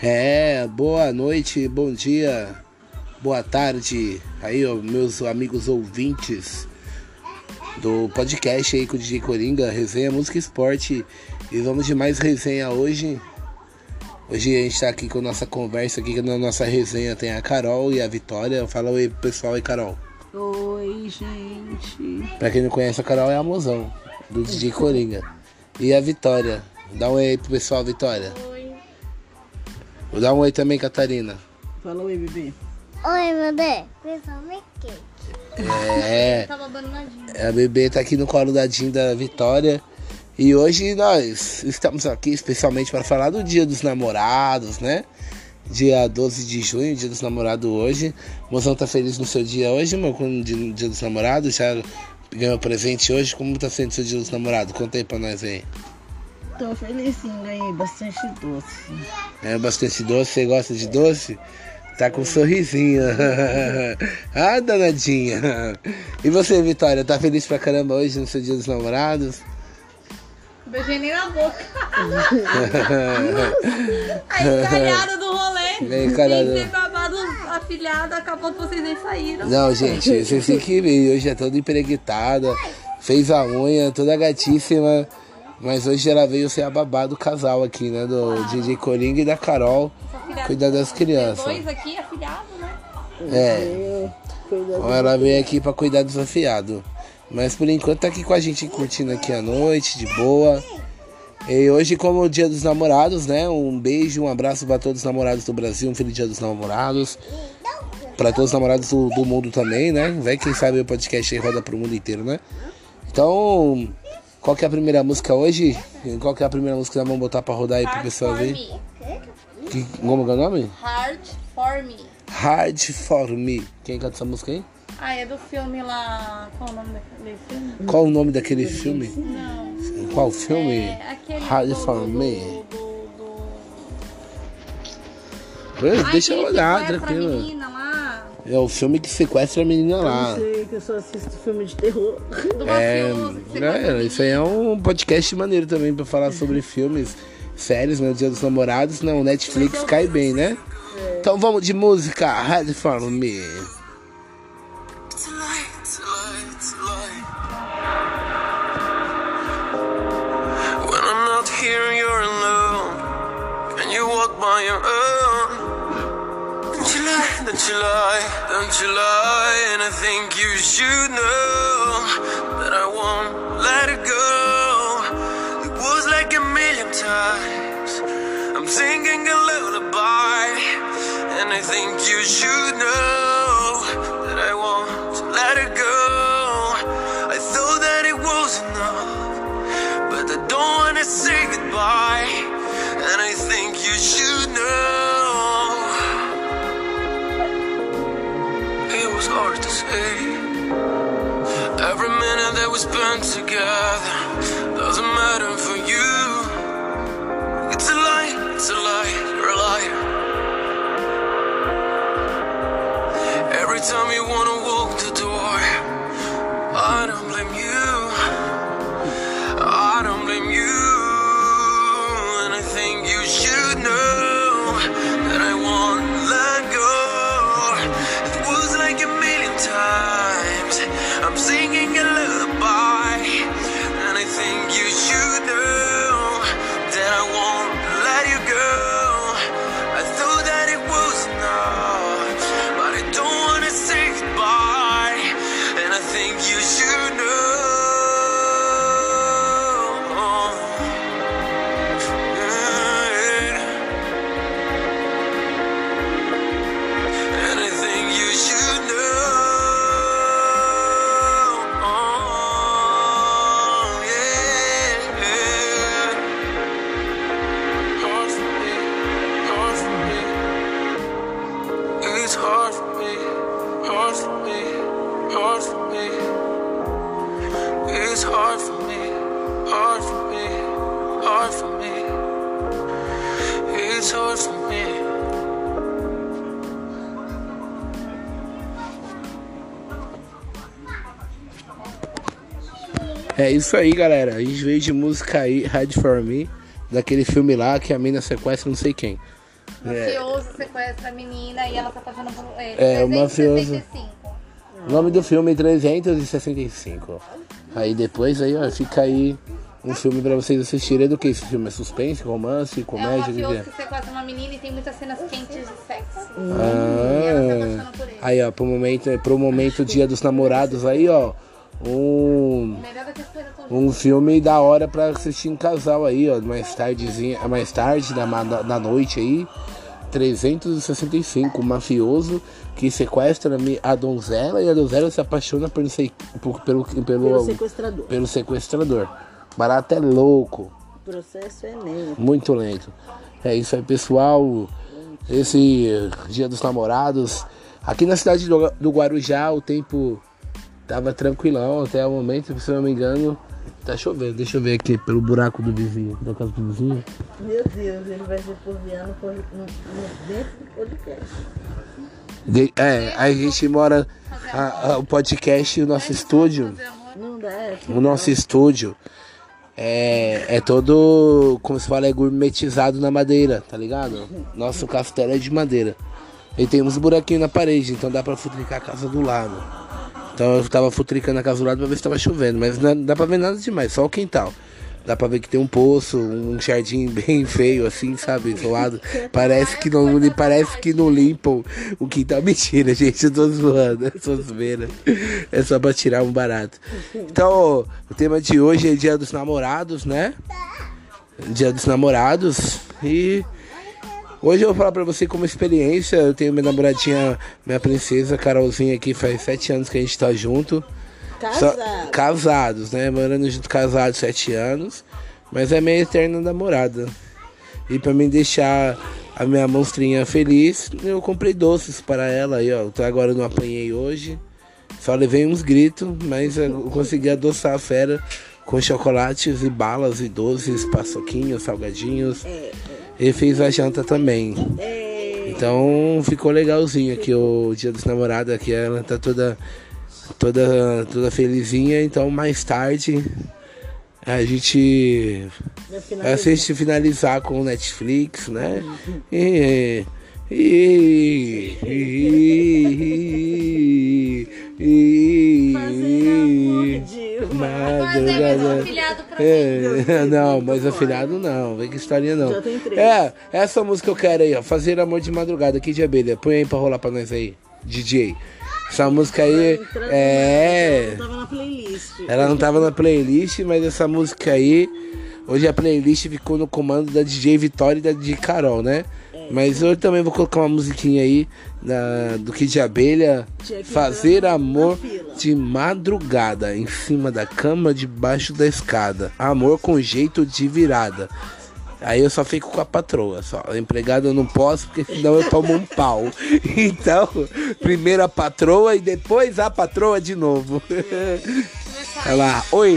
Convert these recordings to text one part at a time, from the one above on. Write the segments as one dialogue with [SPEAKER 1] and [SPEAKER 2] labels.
[SPEAKER 1] É, boa noite, bom dia, boa tarde, aí ó, meus amigos ouvintes do podcast aí com o DJ Coringa, resenha música e esporte. E vamos de mais resenha hoje. Hoje a gente tá aqui com nossa conversa aqui, na nossa resenha tem a Carol e a Vitória. Fala oi pro pessoal aí, Carol.
[SPEAKER 2] Oi, gente.
[SPEAKER 1] Pra quem não conhece, a Carol é a mozão do DJ Coringa. E a Vitória. Dá um oi aí pro pessoal, Vitória.
[SPEAKER 2] Oi.
[SPEAKER 1] Vou dar um oi também, Catarina.
[SPEAKER 2] Fala oi, bebê.
[SPEAKER 3] Oi, bebê.
[SPEAKER 1] É,
[SPEAKER 2] Tava abandonadinho.
[SPEAKER 1] a bebê tá aqui no colo da Jean da Vitória. E hoje nós estamos aqui especialmente para falar do Dia dos Namorados, né? Dia 12 de junho, Dia dos Namorados hoje. Mozão tá feliz no seu dia hoje, meu, com o dia, dia dos Namorados? Já ganhou presente hoje? Como tá sendo o seu Dia dos Namorados? Conta aí pra nós aí.
[SPEAKER 2] Tô felizinho, ganhei bastante doce.
[SPEAKER 1] É bastante doce, você gosta de doce? Tá com um sorrisinho. ah, danadinha. E você, Vitória, tá feliz pra caramba hoje no seu dia dos namorados?
[SPEAKER 4] Beijei nem na boca. A encalhada do rolê.
[SPEAKER 1] É, encalhada.
[SPEAKER 4] Sem ser babado afilhado, acabou que vocês nem saíram.
[SPEAKER 1] Não, gente, vocês têm que ver. Hoje é toda empreguitada, fez a unha, toda gatíssima. Mas hoje ela veio ser a babá do casal aqui, né? Do DJ Coringa e da Carol. Cuidar das crianças.
[SPEAKER 4] Dois aqui, afilhado, né?
[SPEAKER 1] É. Então ela veio aqui pra cuidar dos afiados. Mas por enquanto tá aqui com a gente curtindo aqui a noite, de boa. E hoje, como é o dia dos namorados, né? Um beijo, um abraço para todos os namorados do Brasil, um feliz dia dos namorados. Para todos os namorados do, do mundo também, né? Vai quem sabe o podcast aí roda pro mundo inteiro, né? Então, qual que é a primeira música hoje? Qual que é a primeira música que nós vamos botar pra rodar aí pro pessoal ver?
[SPEAKER 4] me.
[SPEAKER 1] Que, como que é o nome?
[SPEAKER 4] Hard for me.
[SPEAKER 1] Hard for Me. Quem canta essa música aí?
[SPEAKER 4] Ah, é do filme lá. Qual o nome daquele filme?
[SPEAKER 1] Qual o nome daquele filme?
[SPEAKER 4] Não.
[SPEAKER 1] Qual filme?
[SPEAKER 4] É aquele.
[SPEAKER 1] Hard
[SPEAKER 4] do-
[SPEAKER 1] for
[SPEAKER 4] do-
[SPEAKER 1] Me.
[SPEAKER 4] do- do-
[SPEAKER 1] Deixa
[SPEAKER 4] Ai,
[SPEAKER 1] eu olhar,
[SPEAKER 4] a
[SPEAKER 1] tranquilo. É o filme que sequestra a menina
[SPEAKER 2] Eu
[SPEAKER 1] lá.
[SPEAKER 2] não sei que eu só assisto filme de terror.
[SPEAKER 4] Do
[SPEAKER 1] É,
[SPEAKER 4] mafioso.
[SPEAKER 1] é, isso aí é um podcast maneiro também pra falar sobre filmes, séries, né? Dia dos Namorados. Não, Netflix cai bem, né? Então vamos de música, Hard for Me.
[SPEAKER 5] When I'm not here, you're alone. Can you walk by your own? Don't you lie, don't you lie. And I think you should know that I won't let it go. It was like a million times. I'm singing a lullaby. And I think you should know that I won't let it go. I thought that it was enough, but I don't wanna say goodbye. And I think you should know. Was hard to say. Every minute that we spent together doesn't matter for you. It's a lie, it's a lie, you're a liar. Every time you wanna walk the door,
[SPEAKER 1] isso aí, galera. A gente veio de música aí, Hard for Me, daquele filme lá que a mina sequestra não sei quem.
[SPEAKER 4] Mafioso sequestra a menina e ela tá passando por ele.
[SPEAKER 1] É, o mafioso.
[SPEAKER 4] 365.
[SPEAKER 1] O nome do filme é 365. Aí depois aí, ó, fica aí um filme pra vocês assistirem. É do que esse filme? É suspense, romance,
[SPEAKER 4] É um
[SPEAKER 1] comédia? o que que
[SPEAKER 4] mafioso
[SPEAKER 1] é?
[SPEAKER 4] que sequestra uma menina e tem muitas cenas quentes de sexo. E ela
[SPEAKER 1] Ah,
[SPEAKER 4] apaixona por ele.
[SPEAKER 1] aí ó, pro momento, pro momento dia dos namorados aí, ó. Um,
[SPEAKER 4] Melhor do que as coisas todas.
[SPEAKER 1] Um filme da hora pra assistir em casal aí, ó. Mais tardezinha, mais tarde, ma- na noite aí. 365, um mafioso que sequestra a donzela e a donzela se apaixona por, por- pelo, pelo,
[SPEAKER 2] Pelo sequestrador.
[SPEAKER 1] pelo sequestrador. Barato é louco.
[SPEAKER 2] O processo é lento.
[SPEAKER 1] Muito lento. É isso aí, pessoal. Esse dia dos namorados. Aqui na cidade do, do Guarujá, o tempo tava tranquilão até o momento, se eu não me engano. Tá chovendo. Deixa eu ver aqui pelo buraco do vizinho, da casa do vizinho.
[SPEAKER 2] Meu Deus, ele vai porviano no, no, dentro do podcast.
[SPEAKER 1] De- é, a gente mora. a- a- o podcast, o nosso estúdio.
[SPEAKER 2] Não dá, é
[SPEAKER 1] O nosso estúdio é, é todo, como se fala, é gourmetizado na madeira, tá ligado? Nosso castelo é de madeira. E tem uns buraquinhos na parede, então dá pra futricar a casa do lado. Então eu tava futricando a casa do lado pra ver se tava chovendo, mas não dá pra ver nada demais, só o quintal. Dá pra ver que tem um poço, um jardim bem feio assim, sabe, isolado. Parece que não, parece que não limpam o quintal. Mentira, gente, eu tô zoando, é só zoeira. É só pra tirar um barato. Então, o tema de hoje é Dia dos Namorados, né? Dia dos Namorados. E hoje eu vou falar pra você como experiência. Eu tenho minha namoradinha, minha princesa, Carolzinha aqui, faz sete anos que a gente tá junto. Só-
[SPEAKER 2] casado.
[SPEAKER 1] casados, né? Morando junto, casados sete anos. Mas é minha eterna namorada. E pra me deixar a minha monstrinha feliz, eu comprei doces para ela aí, ó. Até agora eu não apanhei hoje. Só levei uns gritos, mas eu consegui adoçar a fera com chocolates e balas e doces, paçoquinhos, salgadinhos. E fiz a janta também. Então ficou legalzinho aqui o dia dos namorados aqui, ela tá toda toda toda felizinha, então mais tarde a gente assiste finalizar com o Netflix, né? E e e e
[SPEAKER 2] de
[SPEAKER 1] Madrugada.
[SPEAKER 4] afilhado pra
[SPEAKER 1] É, não, mas afilhado não, vem que historinha não.
[SPEAKER 2] Já tem três.
[SPEAKER 1] É, essa música eu quero aí, ó. Fazer amor de madrugada aqui de abelha. Põe aí pra rolar pra nós aí, DJ. Essa música aí é.
[SPEAKER 2] Tava na playlist.
[SPEAKER 1] Ela não tava na playlist, mas essa música aí. Hoje a playlist ficou no comando da DJ Vitória e da DJ Carol, né? Mas eu também vou colocar uma musiquinha aí da, do Kid de Abelha.
[SPEAKER 2] Que
[SPEAKER 1] Fazer amor de madrugada, em cima da cama, debaixo da escada. Amor com jeito de virada. Aí eu só fico com a patroa, só. Empregada eu não posso, porque senão eu tomo um pau. Então, primeiro a patroa e depois a patroa de novo. Olha lá, oi.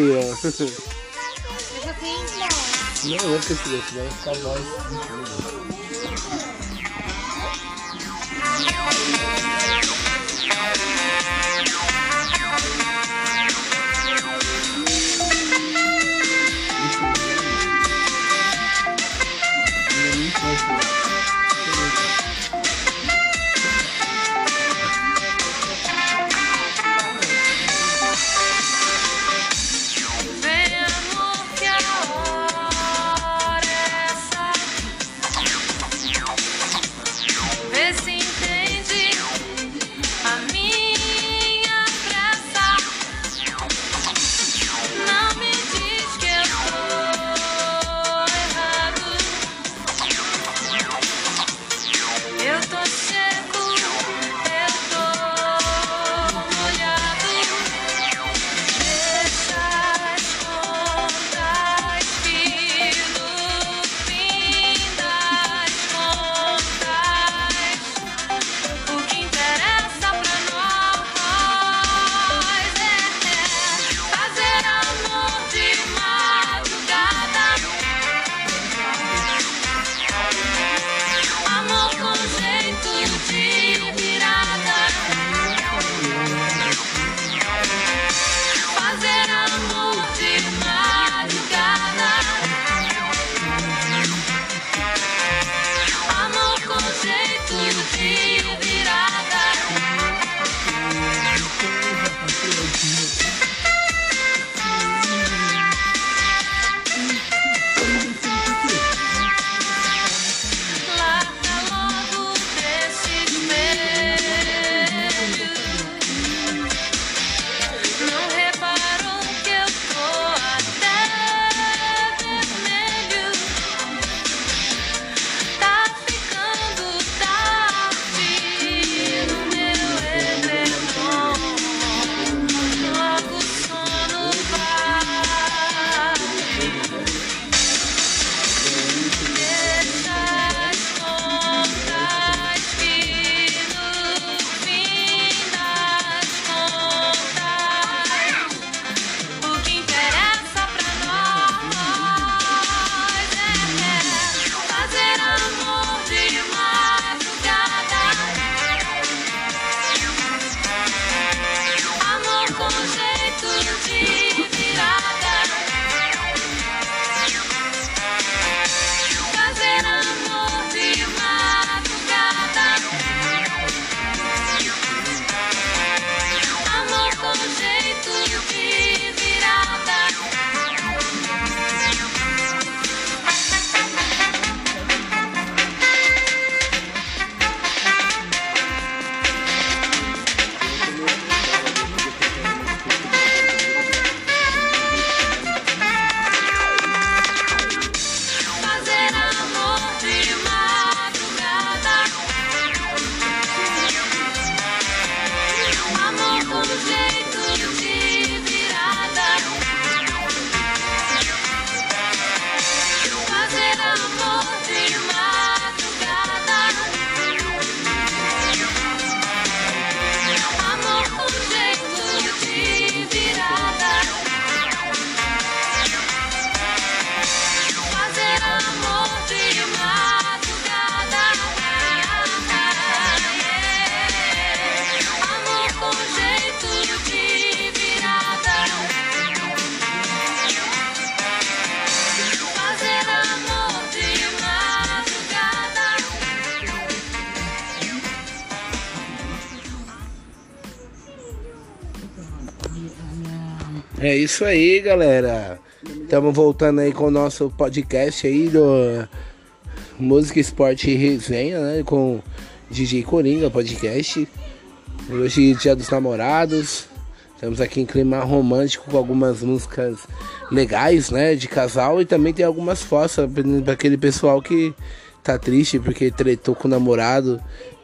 [SPEAKER 1] Não, eu que esse vai ficar voz de you. Isso aí, galera. Estamos voltando aí com o nosso podcast aí do Música, Esporte e Resenha, né? Com DJ Coringa Podcast. Hoje dia dos namorados. Estamos aqui em clima romântico com algumas músicas legais, né? De casal e também tem algumas fotos para aquele pessoal que tá triste porque tretou com o namorado,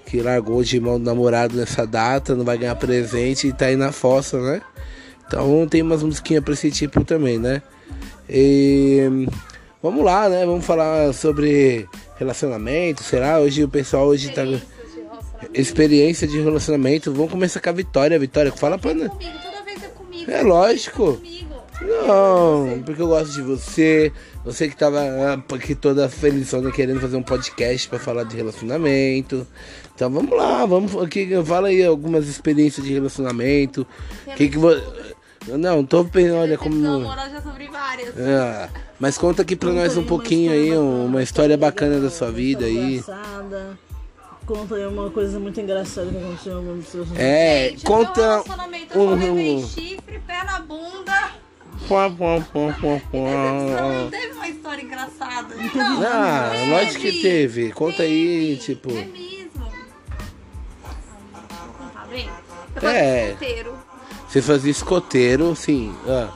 [SPEAKER 1] que largou de mão do namorado nessa data, não vai ganhar presente e tá aí na fossa, né? Então tem umas musiquinhas pra esse tipo também, né? E vamos lá, né? Vamos falar sobre relacionamento, será? Hoje o pessoal hoje tá experiência de relacionamento. Vamos começar com a Vitória. Vitória, fala
[SPEAKER 4] toda vez é comigo.
[SPEAKER 1] É lógico. Não, porque eu gosto de você. Você que tava aqui toda felizona querendo fazer um podcast pra falar de relacionamento. Então vamos lá, vamos aqui, fala aí algumas experiências de relacionamento. Que que você Não, tô pensando, olha como
[SPEAKER 4] amorosa já sobre várias.
[SPEAKER 1] Ah, mas conta aqui pra nós um pouquinho aí, uma história bacana da sua vida aí.
[SPEAKER 2] Engraçada. Conta aí uma coisa muito engraçada que aconteceu em algum dos seus
[SPEAKER 1] É,
[SPEAKER 4] Gente, o meu
[SPEAKER 1] conta
[SPEAKER 4] relacionamento eu só levei
[SPEAKER 1] um.
[SPEAKER 4] chifre, pé na bunda.
[SPEAKER 1] Pá, pá, pá, pá,
[SPEAKER 4] Decepção, não teve uma história engraçada. Não,
[SPEAKER 1] Ah,
[SPEAKER 4] não
[SPEAKER 1] lógico que teve. Conta aí, tipo.
[SPEAKER 4] É mesmo. Vou contar bem. Eu
[SPEAKER 1] É.
[SPEAKER 4] solteiro.
[SPEAKER 1] Você fazia escoteiro, sim. Ah,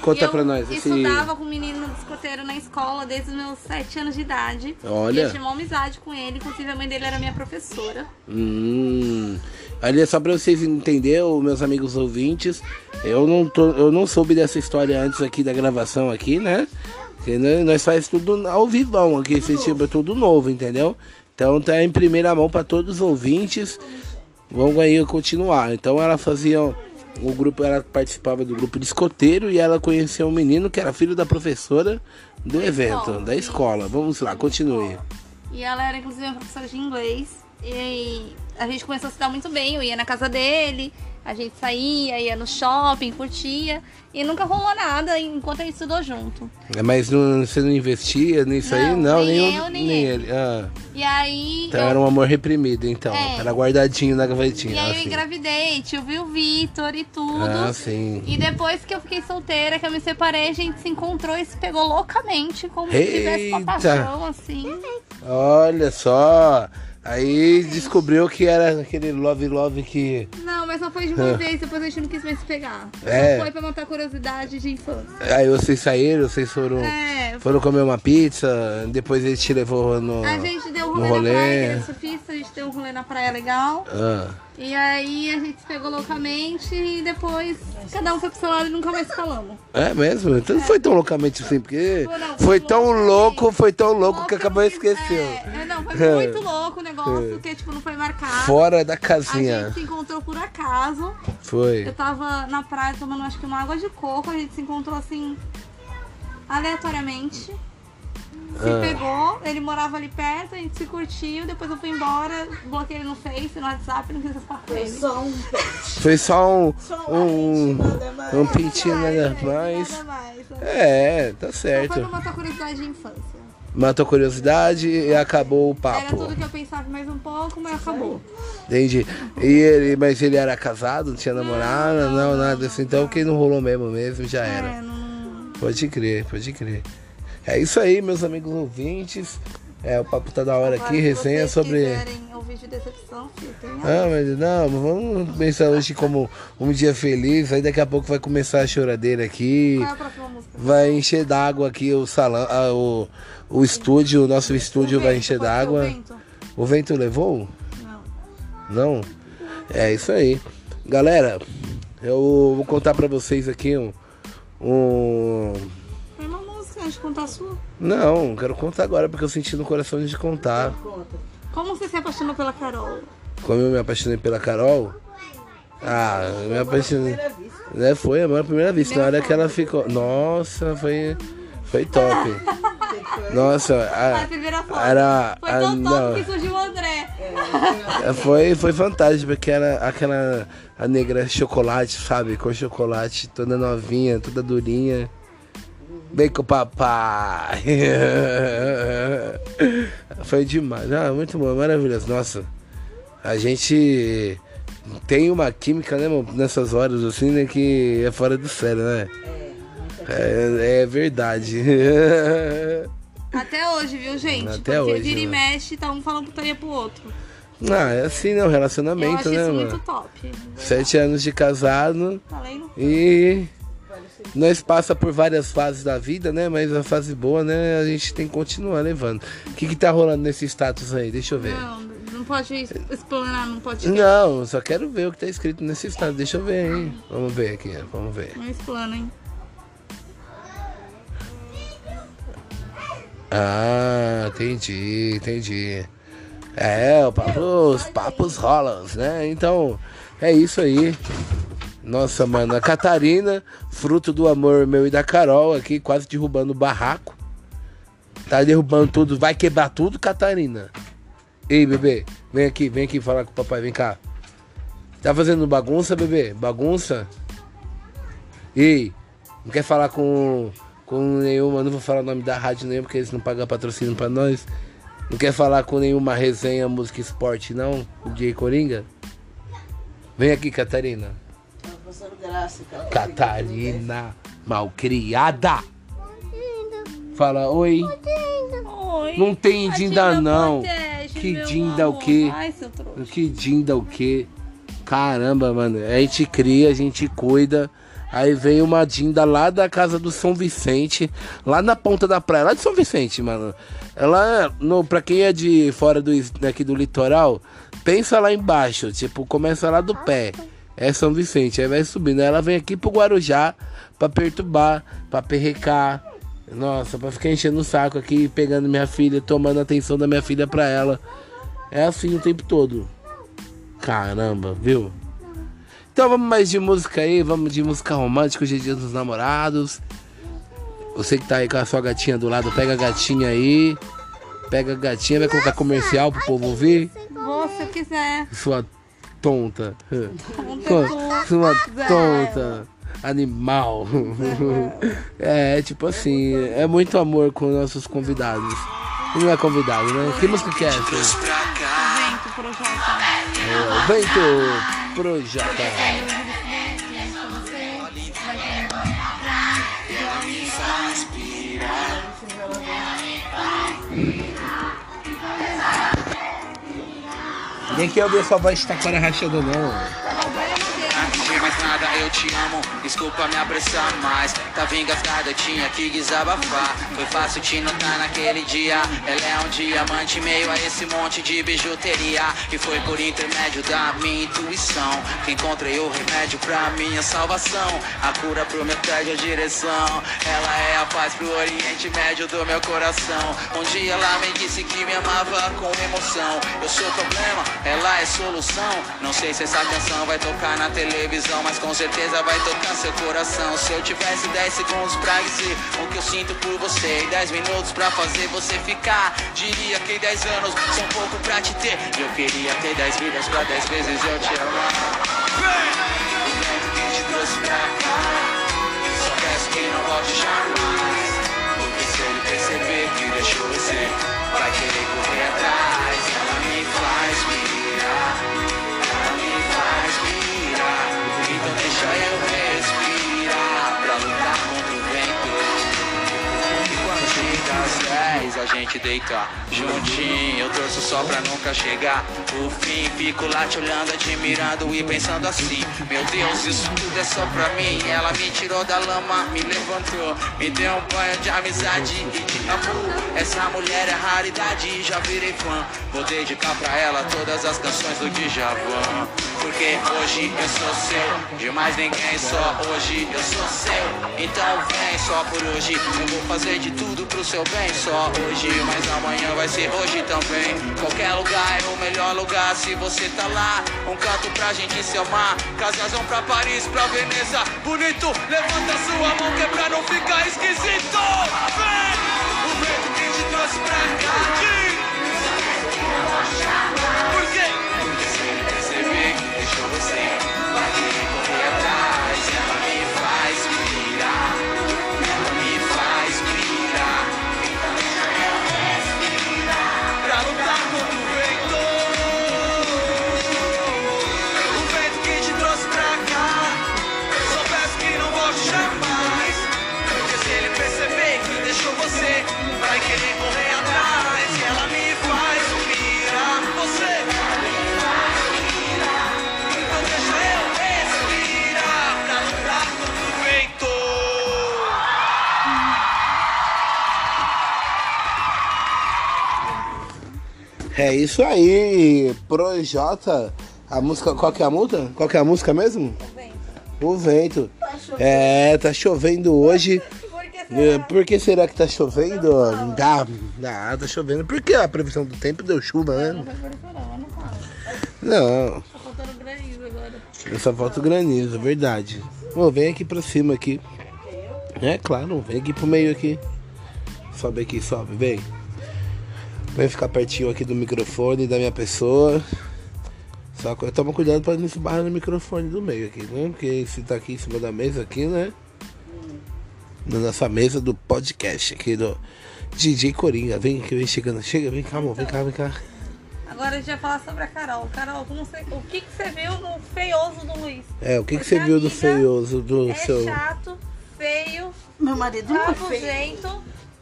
[SPEAKER 1] conta
[SPEAKER 4] eu
[SPEAKER 1] pra nós. Esse...
[SPEAKER 4] estudava com um menino escoteiro na escola desde os meus 7 anos de idade.
[SPEAKER 1] Olha.
[SPEAKER 4] E eu tinha uma amizade com ele, inclusive a mãe dele era minha professora.
[SPEAKER 1] Hum. Ali só pra vocês entenderem, meus amigos ouvintes, eu não, tô, eu não soube dessa história antes aqui da gravação aqui, né? Porque nós- nós faz tudo ao vivão aqui, esse tipo é tudo novo, entendeu? Então tá em primeira mão pra todos os ouvintes. Vamos aí continuar. Então ela fazia o grupo, ela participava do grupo de escoteiro e ela conheceu um menino que era filho da professora do evento,
[SPEAKER 4] escola.
[SPEAKER 1] da escola. Vamos lá, continue.
[SPEAKER 4] E ela era inclusive uma professora de inglês. E a gente começou a se dar muito bem. Eu ia na casa dele, a gente saía, ia no shopping, curtia. E nunca rolou nada enquanto a gente estudou junto.
[SPEAKER 1] É, Mas não, você não investia nisso aí?
[SPEAKER 4] Não,
[SPEAKER 1] Não,
[SPEAKER 4] nem
[SPEAKER 1] nem,
[SPEAKER 4] eu, nem
[SPEAKER 1] nem
[SPEAKER 4] ele.
[SPEAKER 1] ele. Ah,
[SPEAKER 4] E aí.
[SPEAKER 1] então
[SPEAKER 4] eu-
[SPEAKER 1] era um amor reprimido, então.
[SPEAKER 4] É.
[SPEAKER 1] Era guardadinho na gavetinha.
[SPEAKER 4] E aí eu
[SPEAKER 1] assim.
[SPEAKER 4] engravidei, tive o Vitor e tudo.
[SPEAKER 1] Ah, sim.
[SPEAKER 4] E depois que eu fiquei solteira, que eu me separei, a gente se encontrou e se pegou loucamente, como se tivesse uma
[SPEAKER 1] Eita!
[SPEAKER 4] paixão, assim.
[SPEAKER 1] Olha só. Aí descobriu que era aquele love love que.
[SPEAKER 4] Não, mas só foi de uma vez, depois a gente não quis mais se pegar.
[SPEAKER 1] É.
[SPEAKER 4] Foi pra matar curiosidade de infância.
[SPEAKER 1] Aí vocês saíram, vocês foram.
[SPEAKER 4] É,
[SPEAKER 1] Foram comer uma pizza, depois ele te levou no.
[SPEAKER 4] a gente deu um rolê,
[SPEAKER 1] rolê.
[SPEAKER 4] na praia, é surfista, a gente deu um rolê na praia legal.
[SPEAKER 1] Ah,
[SPEAKER 4] E aí a gente se pegou loucamente e depois cada um foi pro seu lado e nunca mais falamos.
[SPEAKER 1] é mesmo? Então não foi tão loucamente assim, porque
[SPEAKER 4] Foi, não,
[SPEAKER 1] foi
[SPEAKER 4] foi
[SPEAKER 1] tão louco, foi tão louco que acabou esqueceu.
[SPEAKER 4] É, é, não, foi muito louco o negócio, que tipo, não foi marcado.
[SPEAKER 1] Fora da
[SPEAKER 4] A
[SPEAKER 1] casinha.
[SPEAKER 4] gente se encontrou por acaso.
[SPEAKER 1] Foi.
[SPEAKER 4] Eu tava na praia tomando acho que uma água de coco, a gente se encontrou assim aleatoriamente. Se
[SPEAKER 1] Ah.
[SPEAKER 4] pegou, ele morava ali perto, a gente se curtiu, depois eu fui embora, bloqueei ele no Face, no WhatsApp, não quis mais falar com ele.
[SPEAKER 2] Só um
[SPEAKER 1] Foi só um.
[SPEAKER 2] Só
[SPEAKER 1] Um, um pintinho nada mais.
[SPEAKER 4] Nada mais.
[SPEAKER 1] É, tá
[SPEAKER 4] Só foi
[SPEAKER 1] certo.
[SPEAKER 4] pra matar a curiosidade de infância.
[SPEAKER 1] Matou a curiosidade e acabou o
[SPEAKER 4] Era
[SPEAKER 1] papo.
[SPEAKER 4] tudo que eu pensava mais um pouco, mas acabou.
[SPEAKER 1] Entendi. E ele, mas ele era casado, não tinha namorada, não, nada assim. Então que não rolou mesmo, mesmo já
[SPEAKER 4] É,
[SPEAKER 1] era.
[SPEAKER 4] não...
[SPEAKER 1] Pode crer, pode crer. É isso aí, meus amigos ouvintes. É, o papo tá da hora
[SPEAKER 4] Agora,
[SPEAKER 1] aqui,
[SPEAKER 4] se
[SPEAKER 1] resenha sobre.
[SPEAKER 4] quiserem ouvir de decepção, filho,
[SPEAKER 1] Ah, mas não, vamos pensar hoje como um dia feliz. Aí daqui a pouco vai começar a choradeira aqui.
[SPEAKER 4] Qual é a próxima música?
[SPEAKER 1] Vai encher d'água aqui o salão, ah, o, o estúdio, o nosso estúdio
[SPEAKER 4] O
[SPEAKER 1] vai
[SPEAKER 4] vento,
[SPEAKER 1] encher
[SPEAKER 4] ser o
[SPEAKER 1] d'água.
[SPEAKER 4] vento?
[SPEAKER 1] O vento levou?
[SPEAKER 4] Não.
[SPEAKER 1] Não? É isso aí. Galera, eu vou contar pra vocês aqui um. um...
[SPEAKER 4] Gente contar a sua.
[SPEAKER 1] Não, quero contar agora porque eu senti no coração de contar.
[SPEAKER 4] Como você se apaixonou pela Carol?
[SPEAKER 1] Como eu me apaixonei pela Carol. Ah, eu me apaixonei. Né, foi a minha primeira vista. Na hora que ela ficou. Nossa, foi. Foi top. Nossa,
[SPEAKER 4] A
[SPEAKER 1] a,
[SPEAKER 4] primeira foto.
[SPEAKER 1] era.
[SPEAKER 4] Foi tão top que surgiu o André.
[SPEAKER 1] Foi, foi fantástico, porque era aquela a negra chocolate, sabe? Com chocolate, toda novinha, toda durinha. Bem com o papai. Foi demais. Ah, muito bom, maravilhoso. Nossa, a gente tem uma química, né, mano, nessas horas assim, né, que é fora do sério, né? É, é verdade.
[SPEAKER 4] Até hoje, viu, gente?
[SPEAKER 1] Até
[SPEAKER 4] Porque
[SPEAKER 1] hoje,
[SPEAKER 4] vira e mexe, tá um falando putaria pro outro.
[SPEAKER 1] ah, é assim, né? O
[SPEAKER 4] Eu
[SPEAKER 1] relacionamento,
[SPEAKER 4] acho
[SPEAKER 1] né,
[SPEAKER 4] isso
[SPEAKER 1] mano?
[SPEAKER 4] muito top.
[SPEAKER 1] Sete anos de casado
[SPEAKER 4] Tá lendo?
[SPEAKER 1] e nós passa por várias fases da vida, né? Mas a fase boa, né? A gente tem que continuar levando. O que que tá rolando nesse status aí? Deixa eu ver.
[SPEAKER 4] Não, não pode explanar, não pode.
[SPEAKER 1] Não, só quero ver o que tá escrito nesse status. Deixa eu ver, hein? Vamos ver aqui, vamos ver.
[SPEAKER 4] Não explana, hein?
[SPEAKER 1] Ah, entendi, entendi. É, o papo, os papos rolam, né? Então, é isso aí. Nossa, mano, a Catarina, fruto do amor meu e da Carol aqui, quase derrubando o barraco. Tá derrubando tudo, vai quebrar tudo, Catarina. Ei, bebê, vem aqui, vem aqui falar com o papai, vem cá. Tá fazendo bagunça, bebê? Bagunça? Ei, não quer falar com, com nenhuma, não vou falar o nome da rádio nenhuma, porque eles não pagam patrocínio pra nós. Não quer falar com nenhuma resenha, música esporte, não? DJ Coringa? Vem aqui, Catarina.
[SPEAKER 2] Graça, cara.
[SPEAKER 1] Catarina, malcriada. Fala, oi.
[SPEAKER 4] Oi.
[SPEAKER 1] Não tem
[SPEAKER 4] A
[SPEAKER 1] dinda, não.
[SPEAKER 4] protege,
[SPEAKER 1] Que dinda o
[SPEAKER 4] amor.
[SPEAKER 1] quê?
[SPEAKER 4] Ai, seu trouxa.
[SPEAKER 1] Que dinda o quê? Caramba, mano. A gente cria, a gente cuida. Aí vem uma dinda lá da casa do São Vicente, lá na ponta da praia, lá de São Vicente, mano. Ela, no, pra quem é de fora do, daqui do litoral, pensa lá embaixo, tipo, começa lá do pé. É São Vicente, aí vai subindo. Aí ela vem aqui pro Guarujá pra perturbar, pra perrecar. Nossa, pra ficar enchendo o saco aqui, pegando minha filha, tomando a atenção da minha filha pra ela. É assim o tempo todo. Caramba, viu? Então vamos mais de música aí, vamos de música romântica, hoje é dia dos namorados. Você que tá aí com a sua gatinha do lado, pega a gatinha aí. Pega a gatinha, vai colocar comercial pro povo ouvir.
[SPEAKER 4] Se quiser.
[SPEAKER 1] Sua tonta.
[SPEAKER 4] Tonta.
[SPEAKER 1] Sua tonta. Animal. É, tipo assim, é muito amor com nossos convidados. Não é convidado, né? Que música que é essa?
[SPEAKER 4] Vento, projota.
[SPEAKER 1] É, Vento Projota. Nem que eu ver sua voz tá cara rachada não.
[SPEAKER 6] Te amo. Desculpa me apressar mais. Tava engasgada, tinha que desabafar. Foi fácil te notar naquele dia. Ela é um diamante meio a esse monte de bijuteria. E foi por intermédio da minha intuição que encontrei o remédio pra minha salvação. A cura pro meu a direção. Ela é a paz pro Oriente Médio do meu coração. Um dia ela me disse que me amava com emoção. Eu sou problema, ela é solução. Não sei se essa canção vai tocar na televisão, mas com certeza vai tocar seu coração. Se eu tivesse 10 segundos pra dizer o que eu sinto por você e 10 minutos pra fazer você ficar, diria que 10 anos são pouco pra te ter. Eu queria ter 10 vidas pra 10 vezes eu te amar. O vento que te trouxe pra cá, só peço que não volte jamais. Porque se ele perceber que deixou você, vai querer correr atrás. Ela me faz pirar, Então 10, a gente deita juntinho. Eu torço só pra nunca chegar o fim. Fico lá te olhando, admirando e pensando assim: Meu Deus, isso tudo é só pra mim. Ela me tirou da lama, me levantou, me deu um banho de amizade e de amor. Essa mulher é raridade, já virei fã. Vou dedicar pra ela todas as canções do Djavan. Porque hoje eu sou seu, de mais ninguém, só hoje eu sou seu. Então vem só por hoje, eu vou fazer de tudo pro seu bem. Só hoje, mas amanhã vai ser hoje também. Qualquer lugar é o melhor lugar se você tá lá. Um canto pra gente se amar. Casas vão pra Paris, pra Veneza. Bonito, levanta sua mão que é pra não ficar esquisito. Vem! O vento que te trouxe pra cá.
[SPEAKER 1] Isso aí, Projota. A música, qual que é a multa? Qual que é a música mesmo? O vento. É, tá chovendo hoje. Por que será que tá chovendo? Ah, ah, tá chovendo. Por que a previsão do tempo deu chuva, né? Não,
[SPEAKER 4] Tá faltando granizo agora.
[SPEAKER 1] eu só falta o granizo, verdade. Ô, vem aqui pra cima aqui. É claro, vem aqui pro meio aqui. Sobe aqui, sobe, vem. Vem ficar pertinho aqui do microfone da minha pessoa. Só que toma cuidado pra não se barrar no microfone do meio aqui, né? Porque se tá aqui em cima da mesa aqui, né? Na nossa mesa do podcast aqui do DJ Coringa. Vem aqui, vem chegando. Chega, vem cá, amor. Vem cá, vem cá.
[SPEAKER 4] Agora a gente vai falar sobre a Carol. Carol, como você- o que, que você viu no feioso do Luiz?
[SPEAKER 1] É, o que, que você viu do feioso do
[SPEAKER 4] É
[SPEAKER 1] seu.
[SPEAKER 4] chato, feio,
[SPEAKER 2] Meu marido não é feio.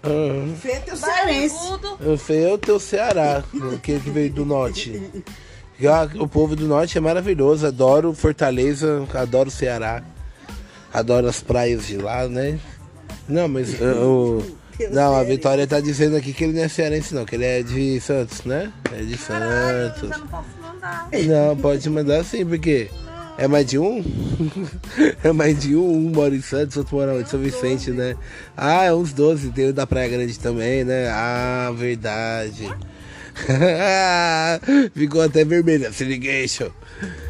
[SPEAKER 4] Rabugento,
[SPEAKER 1] Ah,
[SPEAKER 2] Feio é cearense.
[SPEAKER 1] o feio é o teu Ceará, aquele que veio do norte. Já O povo do norte é maravilhoso. Adoro Fortaleza, adoro Ceará. Adoro as praias de lá, né? Não, mas uh, o. Não, a Vitória tá dizendo aqui que ele não é cearense não, que ele é de Santos, né? É de
[SPEAKER 4] Caralho, eu
[SPEAKER 1] Santos.
[SPEAKER 4] já não posso mandar.
[SPEAKER 1] Não, pode mandar sim, porque é mais de um? é mais de um, um mora em Santos, outro mora em São Vicente, né? Ah, é uns 12, tem o da Praia Grande também, né? Ah, verdade. Ficou até vermelha, Sirigueixo.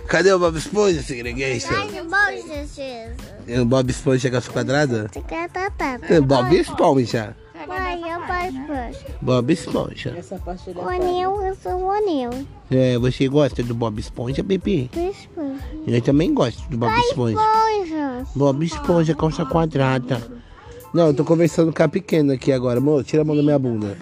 [SPEAKER 1] Cadê o Bob Esponja, Sirigueixo?
[SPEAKER 3] Ai, que bom, Jesus.
[SPEAKER 1] E o Bob Esponja com a sua quadrada?
[SPEAKER 3] Você quer tatá?
[SPEAKER 1] É Bob Esponja. Bob Esponja.
[SPEAKER 2] Essa parte ele
[SPEAKER 3] O anel, eu sou o anel.
[SPEAKER 1] É, você gosta do Bob Esponja, bebê?
[SPEAKER 3] Esponja.
[SPEAKER 1] Eu também gosto do Bob Esponja.
[SPEAKER 3] Esponja.
[SPEAKER 1] Bob Esponja, calça quadrada. Não, eu tô conversando com a pequena aqui agora. Amor, tira a mão da minha bunda.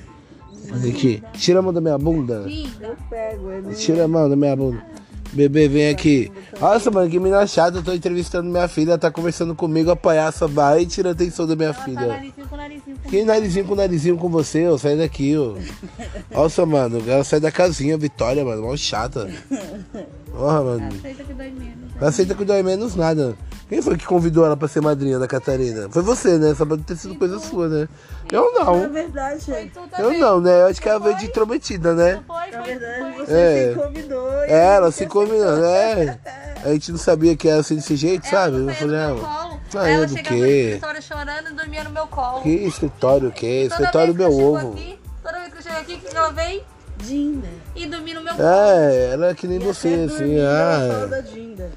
[SPEAKER 1] Aqui. Tira a mão da minha bunda.
[SPEAKER 2] Eu pego ele.
[SPEAKER 1] Tira a mão da minha bunda. Bebê, vem aqui. Nossa, mano, que menina chata. Eu tô entrevistando minha filha. Ela tá conversando comigo. A palhaça vai e tira a atenção da minha
[SPEAKER 4] Tá
[SPEAKER 1] filha.
[SPEAKER 4] narizinho com narizinho. com-
[SPEAKER 1] Que narizinho com narizinho com você, ó. Sai daqui, ó. Nossa, mano. Ela sai da casinha, Vitória, mano. Mó chata. Porra, mano.
[SPEAKER 4] Aceita que dói menos.
[SPEAKER 1] Aceita que dói menos nada. Quem foi que convidou ela pra ser madrinha da Catarina? Foi você, né? Só pode ter sido coisa sua, né? Eu
[SPEAKER 2] Na
[SPEAKER 1] não.
[SPEAKER 2] verdade,
[SPEAKER 4] Foi
[SPEAKER 2] gente.
[SPEAKER 4] tu
[SPEAKER 1] Eu não, né? Eu acho que ela veio de intrometida, né?
[SPEAKER 4] Foi,
[SPEAKER 2] Na
[SPEAKER 4] foi,
[SPEAKER 2] verdade, você
[SPEAKER 1] É.
[SPEAKER 2] se convidou. e
[SPEAKER 1] É, ela se combinou, né? A gente não sabia que era assim desse jeito, sabe?
[SPEAKER 4] Ela
[SPEAKER 1] Eu falei,
[SPEAKER 4] do
[SPEAKER 1] ah, ah,
[SPEAKER 4] ela
[SPEAKER 1] eu do
[SPEAKER 4] chegava
[SPEAKER 1] quê?
[SPEAKER 4] no escritório chorando e dormia no meu colo.
[SPEAKER 1] que escritório o quê?
[SPEAKER 4] Toda
[SPEAKER 1] Escritório
[SPEAKER 4] vez que
[SPEAKER 1] meu ovo.
[SPEAKER 4] Aqui, toda vez que eu chego aqui, o que ela vem?
[SPEAKER 2] Dinda.
[SPEAKER 4] E dormir no meu colo.
[SPEAKER 1] É, ela é que nem
[SPEAKER 2] E
[SPEAKER 1] você, assim, ah.
[SPEAKER 2] da Dinda.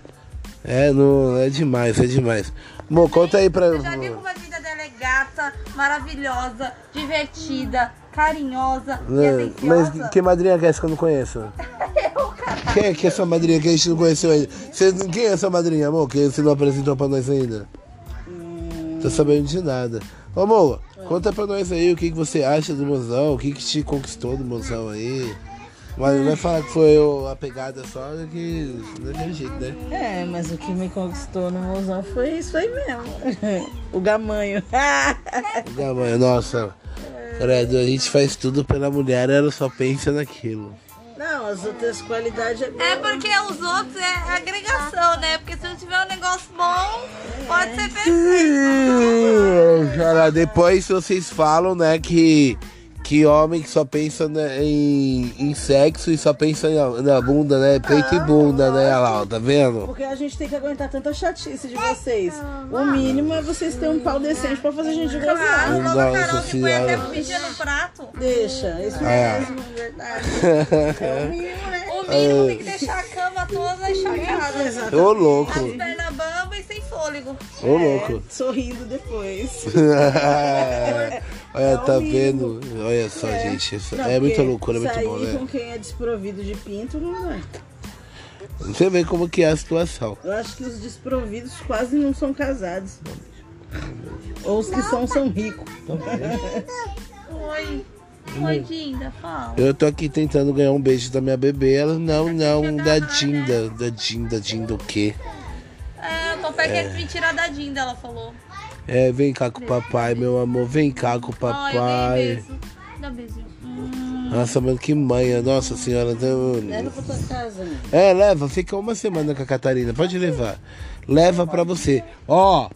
[SPEAKER 1] É, não, é demais, é demais. Amor, conta aí pra.
[SPEAKER 4] Você já viu como a vida dela é gata, maravilhosa, divertida, carinhosa atenciosa?
[SPEAKER 1] Mas que madrinha que é essa que eu não conheço? Quem é que é essa madrinha que a gente não conheceu ainda? Você, quem é essa madrinha, amor, que você não apresentou pra nós ainda? Tô sabendo de nada. Ô, amor, conta pra nós aí o que, que você acha do mozão, o que, que te conquistou do mozão aí. Mas não vai falar que foi o- a pegada só, que daquele jeito, né?
[SPEAKER 2] É, mas o que me conquistou no mozão foi isso aí mesmo. o gamanho.
[SPEAKER 1] Não, mãe, nossa, credo, a gente faz tudo pela mulher, ela só pensa naquilo.
[SPEAKER 2] Não, as outras qualidades é boa.
[SPEAKER 4] É porque os outros é agregação, né? Porque se não tiver um negócio bom, pode ser perfeito.
[SPEAKER 1] Cara, depois vocês falam, né, que, que homem que só pensa né, em, em sexo e só pensa na, na bunda, né? Peito e bunda, né, olha lá, tá vendo?
[SPEAKER 2] Porque a gente tem que aguentar tanta chatice de vocês. O mínimo é vocês terem um pau decente pra fazer a gente
[SPEAKER 4] Claro, logo a
[SPEAKER 1] Nossa
[SPEAKER 4] Carol que põe até prato.
[SPEAKER 2] Deixa, isso
[SPEAKER 1] É.
[SPEAKER 2] mesmo, verdade. É o mínimo, né?
[SPEAKER 4] O mínimo tem que deixar a cama toda.
[SPEAKER 1] Ô, louco,
[SPEAKER 4] As pernas e sem fôlego.
[SPEAKER 1] ô, louco.
[SPEAKER 2] Sorrindo depois.
[SPEAKER 1] Olha, tá
[SPEAKER 2] É o mínimo.
[SPEAKER 1] vendo? Olha só, gente, isso
[SPEAKER 2] Não,
[SPEAKER 1] é muita loucura, é muito bom, né?
[SPEAKER 2] com quem é desprovido de pinto não é.
[SPEAKER 1] Você vê como que é a situação.
[SPEAKER 2] Eu acho que os desprovidos quase não são casados. Ou os que são, são ricos.
[SPEAKER 4] Oi. Oi, Dinda, fala.
[SPEAKER 1] Eu tô aqui tentando ganhar um beijo da minha bebê, ela, não, não, da Dinda, da Dinda, Dinda o quê?
[SPEAKER 4] É, o Topé quer me tirar da Dinda, ela falou.
[SPEAKER 1] É, vem cá com o papai, meu amor, vem cá com o
[SPEAKER 4] Ai,
[SPEAKER 1] papai.
[SPEAKER 4] beijo. Dá beijinho. Hum,
[SPEAKER 1] Nossa, mano, que manha, nossa senhora. Então...
[SPEAKER 2] Leva pra tua casa, né?
[SPEAKER 1] É, leva, fica uma semana com a Catarina, pode levar. Leva pra você. Ó,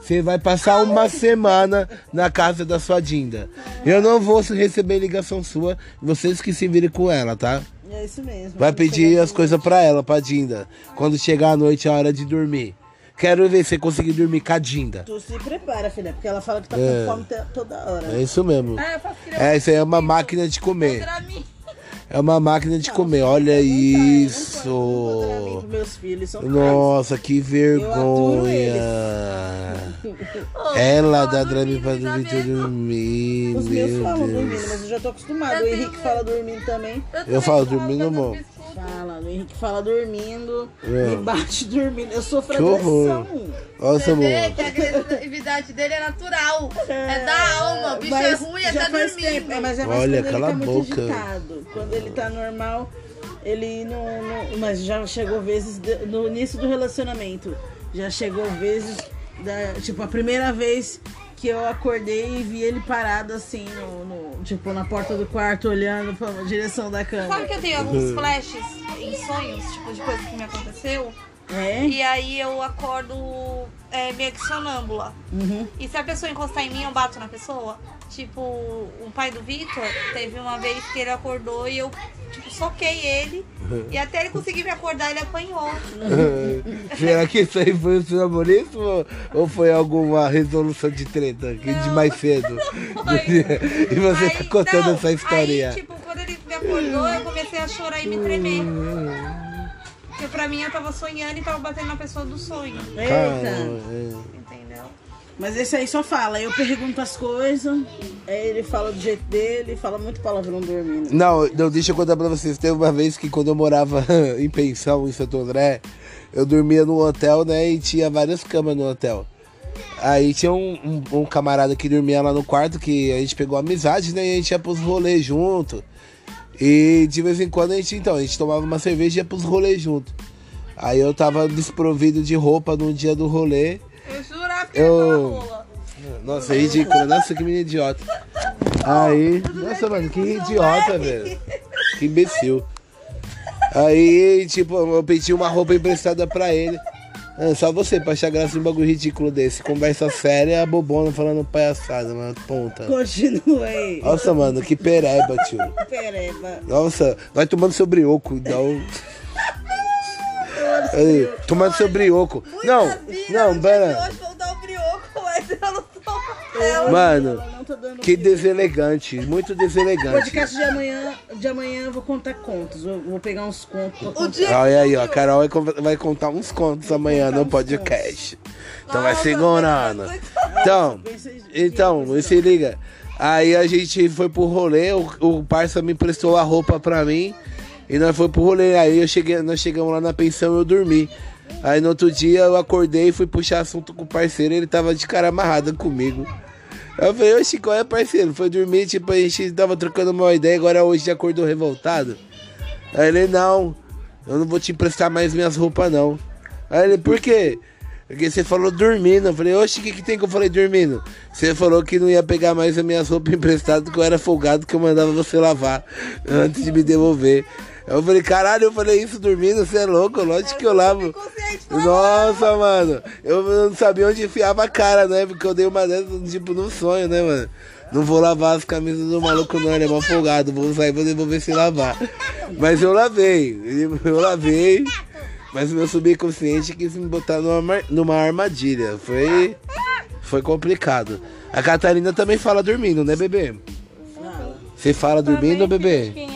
[SPEAKER 1] Você vai passar uma semana na casa da sua Dinda. Eu não vou receber ligação sua, vocês que se virem com ela, tá?
[SPEAKER 2] É isso mesmo.
[SPEAKER 1] Vai pedir as coisas pra ela, pra Dinda. Quando chegar a noite, é a hora de dormir. Quero ver você conseguir dormir com a Dinda.
[SPEAKER 2] Tu se prepara, filha, porque ela fala que tá
[SPEAKER 1] É.
[SPEAKER 2] com fome toda hora.
[SPEAKER 1] É isso mesmo.
[SPEAKER 4] Ah, eu faço que
[SPEAKER 1] É, isso aí é uma máquina de comer. É uma máquina de comer. Olha isso.
[SPEAKER 2] pros meus filhos, são
[SPEAKER 1] Nossa, que vergonha. Ela dá drama pra dormir dormir.
[SPEAKER 2] Os meus
[SPEAKER 1] Meu
[SPEAKER 2] falam dormindo, mas eu já tô acostumado. O Henrique fala dormindo também.
[SPEAKER 1] Eu falo dormindo, amor.
[SPEAKER 2] Fala, o Henrique fala dormindo,
[SPEAKER 1] É.
[SPEAKER 2] me bate dormindo. Eu sofro
[SPEAKER 1] Que
[SPEAKER 2] agressão.
[SPEAKER 1] Nossa,
[SPEAKER 4] Você que a agressividade dele é natural. É, da alma. O bicho é
[SPEAKER 2] Mas
[SPEAKER 4] ruim,
[SPEAKER 2] já
[SPEAKER 4] é tá
[SPEAKER 2] faz
[SPEAKER 4] dormindo.
[SPEAKER 2] tempo, é, mas é mais
[SPEAKER 1] Olha,
[SPEAKER 2] quando ele tá muito
[SPEAKER 1] boca.
[SPEAKER 2] agitado. Quando ele tá normal, ele não, não- Mas já chegou vezes de- no início do relacionamento. Já chegou vezes. Da, tipo, a primeira vez que eu acordei e vi ele parado assim, no, no- tipo, na porta do quarto, olhando pra direção da
[SPEAKER 4] Sabe
[SPEAKER 2] cama.
[SPEAKER 4] que eu tenho alguns flashes em sonhos, tipo, de coisa que me aconteceu?
[SPEAKER 2] É?
[SPEAKER 4] E aí eu acordo é, meio que sonâmbula.
[SPEAKER 2] Uhum.
[SPEAKER 4] E se a pessoa encostar em mim, eu bato na pessoa. Tipo, o pai do Vitor teve uma vez que ele acordou e eu, tipo, soquei ele. E até ele conseguir me acordar, ele apanhou.
[SPEAKER 1] Será que isso aí foi o seu namorismo ou- ou foi alguma resolução de treta que de mais cedo? e você tá
[SPEAKER 4] Aí-
[SPEAKER 1] contando
[SPEAKER 4] não,
[SPEAKER 1] essa história.
[SPEAKER 4] Aí, tipo, quando ele me acordou, eu comecei a chorar e me tremer. Porque pra mim eu tava sonhando e tava batendo na pessoa do sonho.
[SPEAKER 2] Eita.
[SPEAKER 1] Caramba, é.
[SPEAKER 2] Mas esse aí só fala. Eu pergunto as coisas, ele fala do jeito dele, fala muito palavrão dormindo.
[SPEAKER 1] Não, não, deixa eu contar pra vocês. Teve uma vez que quando eu morava em pensão em Santo André, eu dormia num hotel, né? E tinha várias camas no hotel. Aí tinha um, um- um camarada que dormia lá no quarto, que a gente pegou amizade, né? E a gente ia pros rolês junto. E de vez em quando a gente, então, a gente tomava uma cerveja e ia pros rolês junto. Aí eu tava desprovido de roupa no dia do rolê.
[SPEAKER 4] Eu.
[SPEAKER 1] Nossa, é ridículo. Nossa, que menino idiota. Aí, nossa, mano, que idiota, velho. Que imbecil. Aí, tipo, eu pedi uma roupa emprestada pra ele. Ah, só você pra achar graça em um bagulho ridículo desse. Conversa séria, bobona falando palhaçada, mano. Ponta.
[SPEAKER 2] Continua aí.
[SPEAKER 1] Nossa, mano, que pereba, tio.
[SPEAKER 2] Pereba.
[SPEAKER 1] Nossa, vai tomando seu brioco, então. Aí, tomando seu brioco. Não, não, pera. Mano,
[SPEAKER 2] tá
[SPEAKER 1] que deselegante, muito deselegante.
[SPEAKER 2] Podcast de amanhã, de amanhã eu vou contar contos. Eu vou pegar uns contos
[SPEAKER 1] Olha aí, ó, a Carol vai, vai contar uns contos amanhã
[SPEAKER 2] contar
[SPEAKER 1] no podcast. Então vai
[SPEAKER 4] Nossa,
[SPEAKER 1] segurando.
[SPEAKER 4] mas-
[SPEAKER 1] Então,
[SPEAKER 2] Pensei-
[SPEAKER 1] então, se liga. Aí a gente foi pro rolê, o, o parça me emprestou a roupa pra mim. E nós foi pro rolê. Aí eu cheguei, nós chegamos lá na pensão e eu dormi. Aí no outro dia eu acordei e fui puxar assunto com o parceiro, ele tava de cara amarrada comigo. Eu falei, oxe, qual é parceiro? Foi dormir, tipo, a gente tava trocando uma ideia, agora hoje já acordou revoltado. Aí ele, não, eu não vou te emprestar mais minhas roupas, não. Aí ele, por quê? Porque você falou dormindo. Eu falei, oxe, o que, que tem que eu falei dormindo? Você falou que não ia pegar mais as minhas roupas emprestadas, que eu era folgado, que eu mandava você lavar antes de me devolver. Eu falei, caralho, eu falei isso dormindo, você é louco, lógico que eu lavo. Nossa, mano, eu não sabia onde enfiava a cara, né? Porque eu dei uma dessas, tipo, num sonho, né, mano? Não vou lavar as camisas do maluco, não, ele é mal folgado. Vou sair e vou devolver sem lavar. Mas eu lavei, eu lavei. Mas o meu subconsciente quis me botar numa, numa armadilha. Foi, foi complicado. A Catarina também fala dormindo, né, bebê? Você fala dormindo, bebê?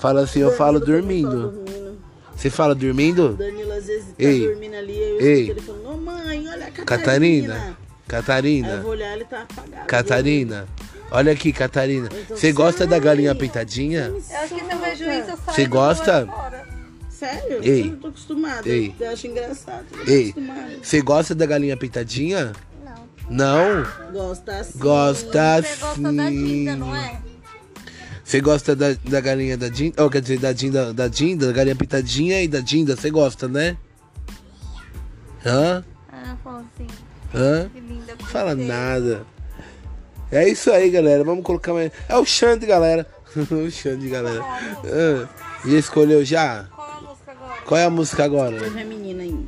[SPEAKER 1] Fala assim, eu falo dormindo.
[SPEAKER 2] dormindo.
[SPEAKER 1] Você fala dormindo?
[SPEAKER 2] Danilo às vezes tá
[SPEAKER 1] Ei.
[SPEAKER 2] dormindo ali, aí eu
[SPEAKER 1] Ei.
[SPEAKER 2] escuto ele falando, ô mãe, olha a Catarina.
[SPEAKER 1] Catarina?
[SPEAKER 2] Aí eu
[SPEAKER 1] Catarina?
[SPEAKER 2] vou olhar, ele tá apagado.
[SPEAKER 1] Catarina? Olha aqui, Catarina.
[SPEAKER 2] Então,
[SPEAKER 1] Você gosta da galinha pintadinha?
[SPEAKER 4] Eu acho que se eu vejo isso, eu saio
[SPEAKER 1] Você
[SPEAKER 4] do
[SPEAKER 1] gosta?
[SPEAKER 4] lado de fora.
[SPEAKER 2] Sério?
[SPEAKER 1] Ei.
[SPEAKER 2] Eu não tô acostumada.
[SPEAKER 1] Ei.
[SPEAKER 2] Eu acho engraçado. Eu tô
[SPEAKER 1] Ei,
[SPEAKER 2] acostumada.
[SPEAKER 1] você gosta da galinha pintadinha?
[SPEAKER 3] Não.
[SPEAKER 1] Não?
[SPEAKER 2] Gosta assim.
[SPEAKER 1] Gosta
[SPEAKER 4] Você gosta da tinta, não
[SPEAKER 1] sim.
[SPEAKER 4] é?
[SPEAKER 1] Você gosta da, da galinha da Dinda? Oh, quer dizer, da Dinda, da Dinda, da galinha pintadinha e da Dinda, você gosta, né? Hã?
[SPEAKER 4] Ah, fala assim,
[SPEAKER 1] Hã?
[SPEAKER 4] que linda.
[SPEAKER 1] Fala nada. É isso aí, galera. Vamos colocar mais. É o Xande, galera. o Xande, galera. Ah, já escolheu já?
[SPEAKER 4] Qual a música agora?
[SPEAKER 1] Qual é a música agora?
[SPEAKER 2] Teve a menina aí.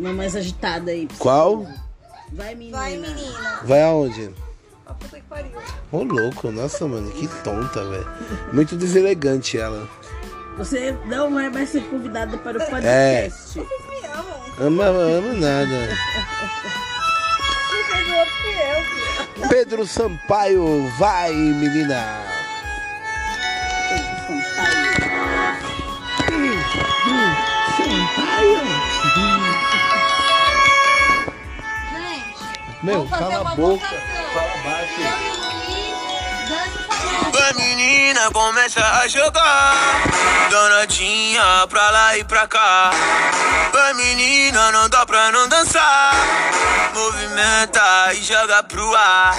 [SPEAKER 2] Uma mais agitada aí.
[SPEAKER 1] Qual?
[SPEAKER 2] Vai, menina.
[SPEAKER 4] Vai, menina.
[SPEAKER 1] Vai aonde?
[SPEAKER 4] Puta que pariu.
[SPEAKER 1] Ô louco, nossa, mano, que tonta, velho. Muito deselegante ela.
[SPEAKER 2] Você não vai mais ser convidada para o
[SPEAKER 1] É.
[SPEAKER 2] podcast.
[SPEAKER 4] Me amam.
[SPEAKER 1] Ama, ama nada.
[SPEAKER 4] Quem fez o outro fui eu, filho.
[SPEAKER 1] Pedro Sampaio, vai, menina.
[SPEAKER 4] Gente,
[SPEAKER 1] Meu, cala a boca.
[SPEAKER 4] votação. Bate. E.
[SPEAKER 5] Vai menina, começa a jogar Danadinha pra lá e pra cá Vai menina, não dá pra não dançar Movimenta e joga pro ar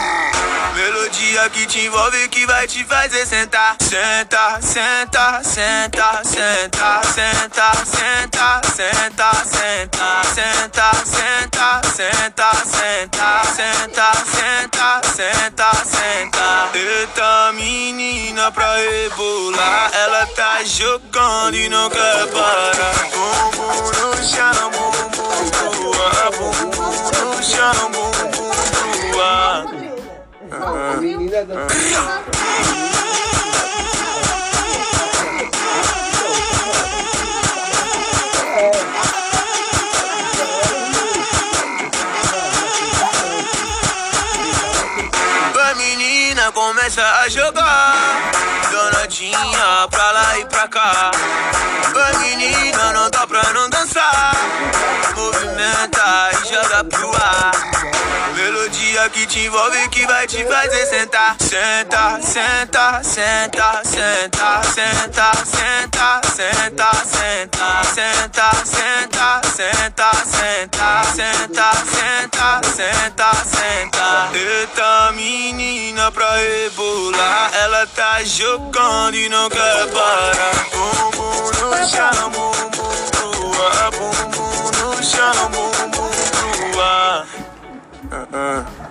[SPEAKER 5] Melodia que te envolve que vai te fazer sentar Senta, senta, senta, senta, senta, senta, senta, senta, senta, senta, senta, senta, senta, senta, senta, senta. Eita menina pra rebolar, ela tá jogando e não quer parar. Bumbum no chão, bumbum pro ar, bumbum no chão, bumbum pro ar.
[SPEAKER 1] Menina da...
[SPEAKER 5] começa a jogar. Danadinha pra lá e pra cá. Vai menina, não dá pra não dançar. Movimenta e joga pro ar Que te envolve que vai te fazer sentar Senta, senta, senta, senta, senta, senta, senta, senta, senta, senta, senta, senta, senta, senta, senta, senta. Eita menina pra rebolar, ela tá jogando e não quer parar. Bumbum no chão, bumbum pro ar, bumbum no chão, bumbum pro ar. Ah,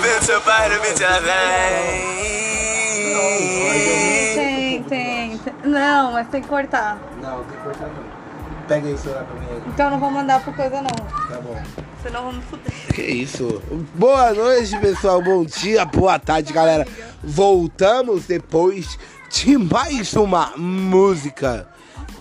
[SPEAKER 5] vê seu bem.
[SPEAKER 4] Tem, tem, tem. Não, mas tem que cortar.
[SPEAKER 1] Não, tem que cortar não. Pega isso lá pra mim aí.
[SPEAKER 4] Então não vou mandar por coisa não.
[SPEAKER 1] Tá bom.
[SPEAKER 4] Senão vamos fuder.
[SPEAKER 1] Que isso? Boa noite, pessoal. Bom dia, boa tarde, galera. Voltamos depois de mais uma música.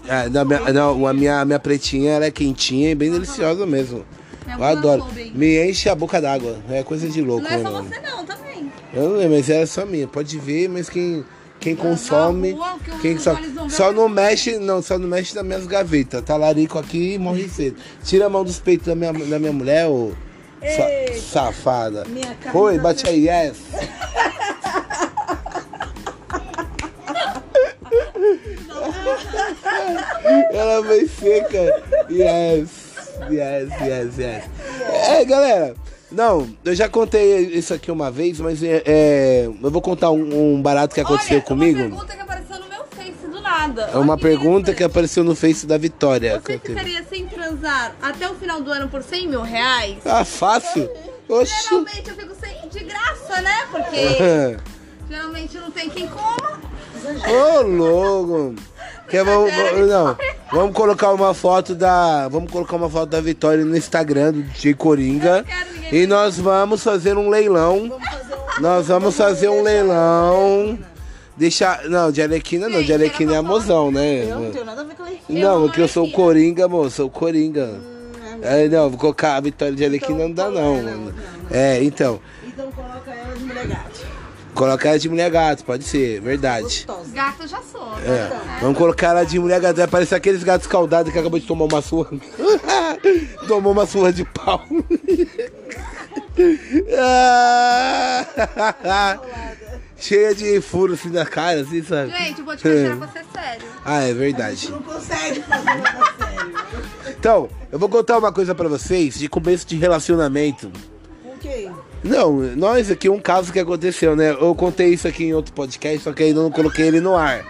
[SPEAKER 1] É, não, minha, não, a minha, minha pretinha ela é quentinha e bem deliciosa mesmo.
[SPEAKER 4] Minha
[SPEAKER 1] Eu adoro. Me enche a boca d'água. É coisa de louco,
[SPEAKER 4] Não é só
[SPEAKER 1] mano?
[SPEAKER 4] você não, também.
[SPEAKER 1] Eu não lembro, mas era só minha. Pode ver, mas quem, quem consome.
[SPEAKER 4] rua, que
[SPEAKER 1] Quem só, só não mexe, não, só não mexe nas minhas gavetas. Talarico aqui e morre cedo. Tira a mão dos peitos da minha, da minha mulher, ô.
[SPEAKER 2] Eita.
[SPEAKER 1] safada. Oi,
[SPEAKER 2] tá
[SPEAKER 1] bate aí, yes. Ela vai seca. Yes. Yes, yes, yes. É, galera. Não, eu já contei isso aqui uma vez, mas é, é, eu vou contar um, um barato que aconteceu
[SPEAKER 4] Olha,
[SPEAKER 1] comigo.
[SPEAKER 4] uma pergunta que apareceu no meu Face do nada.
[SPEAKER 1] É uma
[SPEAKER 4] Olha
[SPEAKER 1] pergunta que
[SPEAKER 4] interessante.
[SPEAKER 1] apareceu no Face da Vitória.
[SPEAKER 4] Você ficaria sem transar até o final do ano por 100 mil reais?
[SPEAKER 1] Ah, fácil? Oxi.
[SPEAKER 4] Geralmente eu fico sem de graça, né? Porque geralmente não tem quem coma.
[SPEAKER 1] Ô, louco. Quer, vamos, vamos- não, vamos colocar uma foto da. Vamos colocar uma foto da Vitória no Instagram do DJ Coringa. E nós vamos fazer um leilão. Nós vamos fazer um leilão. Deixar. Não, de Alequina não, de Alequina é a mozão, né?
[SPEAKER 2] Eu não tenho nada a ver com ele.
[SPEAKER 1] Não, porque eu sou o Coringa, moço, sou o Coringa. É, não, vou colocar a Vitória de Alequina não dá não, mano. É, então.
[SPEAKER 2] Então coloca ela
[SPEAKER 1] Colocar ela de mulher gato, pode ser, verdade.
[SPEAKER 2] Gostosa.
[SPEAKER 4] Gato eu já sou.
[SPEAKER 1] É,
[SPEAKER 4] né?
[SPEAKER 1] vamos colocar ela de mulher gato. Vai parecer aqueles gatos escaldados que acabou de tomar uma surra. Tomou uma surra de pau. Ah, Cheia de furo assim na cara, assim, sabe?
[SPEAKER 4] Gente, o podcast era pra ser sério.
[SPEAKER 1] Ah, é verdade.
[SPEAKER 2] Não consegue fazer sério.
[SPEAKER 1] Então, eu vou contar uma coisa pra vocês de começo de relacionamento. Não, nós aqui, um caso que aconteceu, né? Eu contei isso aqui em outro podcast, só que ainda não coloquei ele no ar.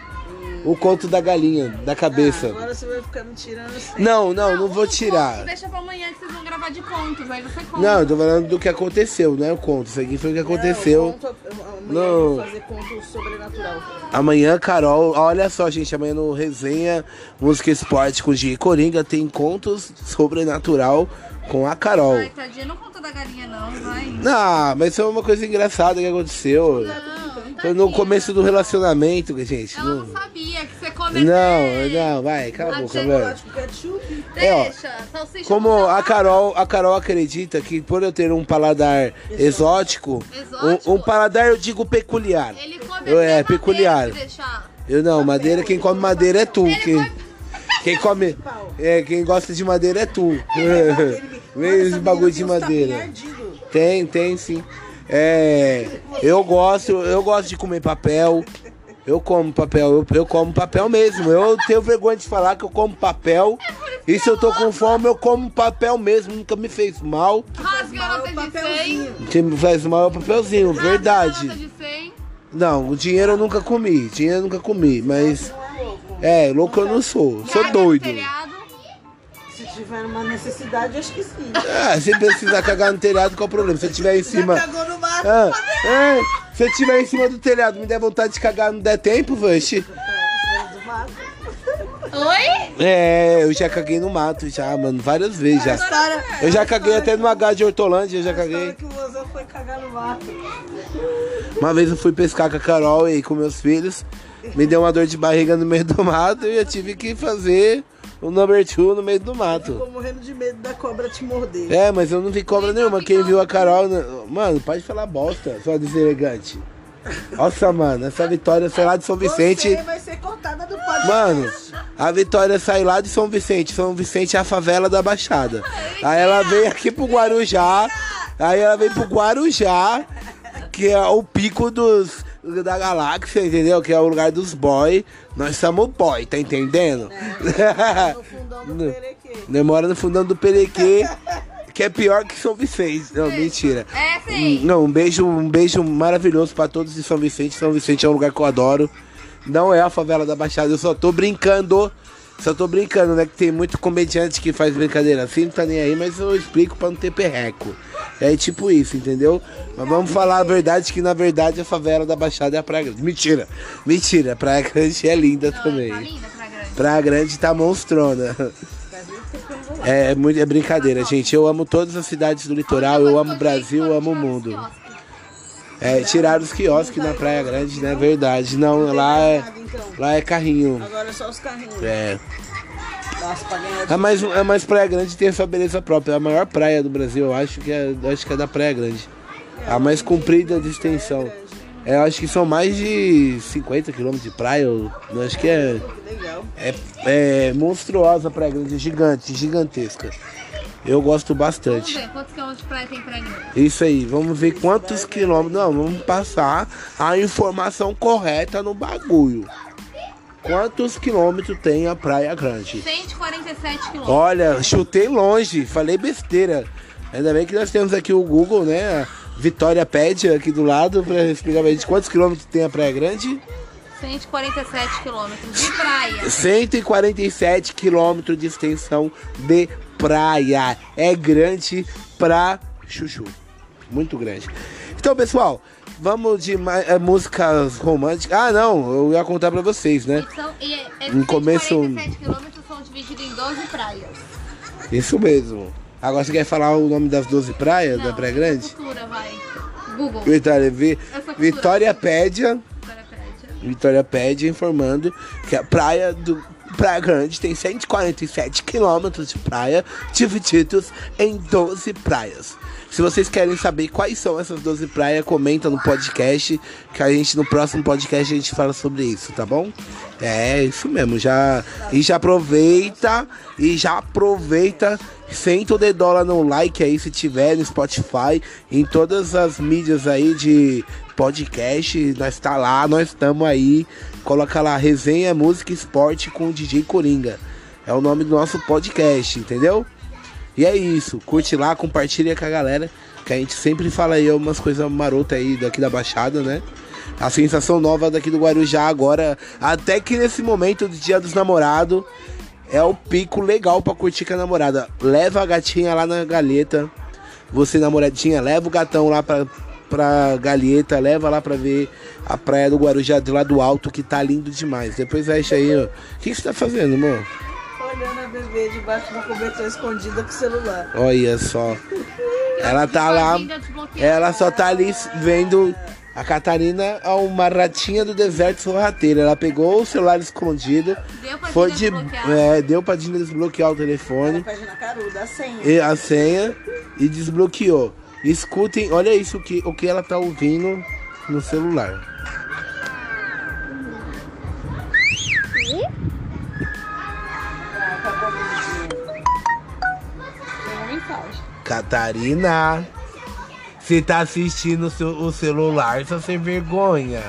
[SPEAKER 1] o conto da galinha, da cabeça.
[SPEAKER 2] Agora você vai ficar me tirando assim.
[SPEAKER 1] Não, não, não vou
[SPEAKER 4] o
[SPEAKER 1] tirar.
[SPEAKER 4] conto Deixa pra amanhã que vocês vão gravar de contos, aí você conta.
[SPEAKER 1] Não, eu tô falando do que aconteceu, não é o conto. Isso aqui foi o que aconteceu.
[SPEAKER 2] o conto, amanhã
[SPEAKER 1] Não.
[SPEAKER 2] eu vou fazer conto sobrenatural.
[SPEAKER 1] Amanhã, Carol, olha só, gente, amanhã no Resenha Música e Esporte com o G Coringa tem contos sobrenatural com a Carol.
[SPEAKER 4] Ai, tadinha, não conta da galinha não, vai.
[SPEAKER 1] Não, mas foi uma coisa engraçada que aconteceu.
[SPEAKER 4] Não,
[SPEAKER 1] Foi no começo do relacionamento, gente.
[SPEAKER 4] Ela
[SPEAKER 1] Não,
[SPEAKER 4] não sabia que você cometeu.
[SPEAKER 1] não, não, vai, cala a boca, velho. É, ó,
[SPEAKER 4] Deixa, salsicha
[SPEAKER 1] Como
[SPEAKER 4] não
[SPEAKER 1] a. Carol, a Carol acredita que por eu ter um paladar exótico,
[SPEAKER 4] Exótico?
[SPEAKER 1] Um, um paladar eu digo peculiar.
[SPEAKER 4] Ele come
[SPEAKER 1] Eu- é, peculiar. Eu não, madeira, quem come madeira é tu.
[SPEAKER 4] Ele
[SPEAKER 1] Quem,
[SPEAKER 4] come-
[SPEAKER 1] quem come. É, quem gosta de madeira é tu. Vem bagulho de madeira. Tem, tem sim. É, eu gosto, eu gosto de comer papel. Eu como papel, eu, eu como papel mesmo. Eu tenho vergonha de falar que eu como papel. E se eu tô com fome, eu como papel mesmo. Nunca me fez mal.
[SPEAKER 4] Rasga a nota
[SPEAKER 2] é
[SPEAKER 4] de 100.
[SPEAKER 2] papelzinho.
[SPEAKER 1] O que me faz mal é o papelzinho, verdade.
[SPEAKER 4] nota de 100.
[SPEAKER 1] Não, o dinheiro eu nunca comi. Dinheiro eu nunca comi, mas. É, louco eu não sou. Sou doido.
[SPEAKER 2] Se tiver uma necessidade, acho que sim.
[SPEAKER 1] Ah, se precisar cagar no telhado, qual o problema? Se eu tiver em cima.
[SPEAKER 2] Já cagou no mato.
[SPEAKER 1] Ah, é, se eu tiver em cima do telhado, me der vontade de cagar, não der tempo,
[SPEAKER 2] mato.
[SPEAKER 4] Oi?
[SPEAKER 1] É, eu já caguei no mato, já, mano, várias vezes já. Eu já caguei até no H de Hortolândia, eu já caguei.
[SPEAKER 2] que o foi cagar no mato.
[SPEAKER 1] Uma vez eu fui pescar com a Carol e com meus filhos, me deu uma dor de barriga no meio do mato e eu tive que fazer o number two no meio do mato.
[SPEAKER 2] Ficou morrendo de medo da cobra te morder.
[SPEAKER 1] É, mas eu não vi cobra nenhuma. Quem viu a Carol. né? Mano, pode falar bosta, sua deselegante. Nossa, mano, essa vitória sai lá de São Vicente.
[SPEAKER 2] Você vai ser cortada do podcast.
[SPEAKER 1] Mano, a Vitória sai lá de São Vicente. São Vicente é a favela da Baixada. Aí ela veio aqui pro Guarujá. Aí ela veio pro Guarujá, que é o pico dos da galáxia, entendeu? Que é o lugar dos boy. Nós somos boy, tá entendendo?
[SPEAKER 2] No fundão do
[SPEAKER 1] Não.
[SPEAKER 2] Perequê.
[SPEAKER 1] Demora no fundão do Perequê, que é pior que São Vicente. Não, mentira.
[SPEAKER 4] É sim.
[SPEAKER 1] Não, um beijo, um beijo maravilhoso pra todos de São Vicente. São Vicente é um lugar que eu adoro. Não é a favela da Baixada, eu só tô brincando. Só tô brincando, né? Que tem muito comediante que faz brincadeira assim, não tá nem aí, mas eu explico pra não ter perreco. É tipo isso, entendeu? Mas vamos falar a verdade, que na verdade a favela da Baixada é a Praia Grande. Mentira, mentira, a Praia Grande é linda também.
[SPEAKER 4] Tá linda pra grande.
[SPEAKER 1] Praia Grande tá monstrona. É, é é brincadeira, gente. Eu amo todas as cidades do litoral, eu amo o Brasil, eu amo o mundo. É, tiraram os quiosques na Praia Grande, né? Verdade. Não, lá é, lá é carrinho.
[SPEAKER 2] Agora é só os carrinhos.
[SPEAKER 1] É.
[SPEAKER 2] Ganhar
[SPEAKER 1] A mais, a mais Praia Grande tem a sua beleza própria. É a maior praia do Brasil, eu acho que é, acho que é da Praia Grande. A mais comprida de extensão. É, eu acho que são mais de 50 quilômetros de praia. Eu, eu acho que é, é, é monstruosa a Praia Grande, é gigante, gigantesca. Eu gosto
[SPEAKER 4] Vamos
[SPEAKER 1] bastante.
[SPEAKER 4] ver quantos quilômetros de praia tem pra grande.
[SPEAKER 1] Isso aí, vamos ver quantos quilômetros. Não, vamos passar a informação correta no bagulho. Quantos quilômetros tem a Praia Grande?
[SPEAKER 4] 147 quilômetros.
[SPEAKER 1] Olha, chutei longe, falei besteira. Ainda bem que nós temos aqui o Google, né? A Vitória Pédia aqui do lado para explicar pra gente quantos quilômetros tem a Praia Grande.
[SPEAKER 4] 147 quilômetros de praia.
[SPEAKER 1] 147 quilômetros de extensão de praia. É grande pra chuchu. Muito grande. Então, pessoal, vamos de eh, músicas românticas. Ah, não, eu ia contar pra vocês, né?
[SPEAKER 4] E são, e é- esses
[SPEAKER 1] No começo-
[SPEAKER 4] 147 quilômetros são divididos em 12 praias.
[SPEAKER 1] Isso mesmo. Agora você quer falar o nome das 12 praias da
[SPEAKER 4] Não,
[SPEAKER 1] Praia Grande?
[SPEAKER 4] Cultura, vai. Google.
[SPEAKER 1] Vitória, Vi-. Vitória Pédia.
[SPEAKER 4] Vitória Pédia
[SPEAKER 1] informando que a praia do Praia Grande tem 147 quilômetros de praia divididos em 12 praias. Se vocês querem saber quais são essas 12 praias, comenta no podcast, que a gente no próximo podcast a gente fala sobre isso, tá bom? É, isso mesmo, já e já aproveita e já aproveita, senta o dedola no like aí se tiver no Spotify, em todas as mídias aí de podcast, nós tá lá, nós estamos aí. Coloca lá resenha música e esporte com o DJ Coringa. É o nome do nosso podcast, entendeu? E é isso, curte lá, compartilha com a galera, que a gente sempre fala aí umas coisas marotas aí daqui da Baixada, né? A sensação nova daqui do Guarujá agora, até que nesse momento do Dia dos Namorados, é o pico legal pra curtir com a namorada. Leva a gatinha lá na galeta, você namoradinha, leva o gatão lá pra, pra galheta, leva lá pra ver a praia do Guarujá de lá do alto, que tá lindo demais. Depois fecha aí, ó. O que, que você tá fazendo, amor?
[SPEAKER 2] Olhando a bebê debaixo escondida com o celular.
[SPEAKER 1] Olha só. Ela tá lá. Ela só tá ali vendo. A Catarina é uma ratinha do deserto sorrateira. Ela pegou o celular escondido.
[SPEAKER 4] Deu pra
[SPEAKER 1] Foi
[SPEAKER 4] Dina
[SPEAKER 1] de.
[SPEAKER 4] desbloquear?
[SPEAKER 1] É, deu pra Dina desbloquear o telefone.
[SPEAKER 2] A senha.
[SPEAKER 1] E a senha. E desbloqueou. Escutem, olha isso que, o que ela tá ouvindo no celular. Catarina, você tá assistindo o, seu, o celular, só sem vergonha.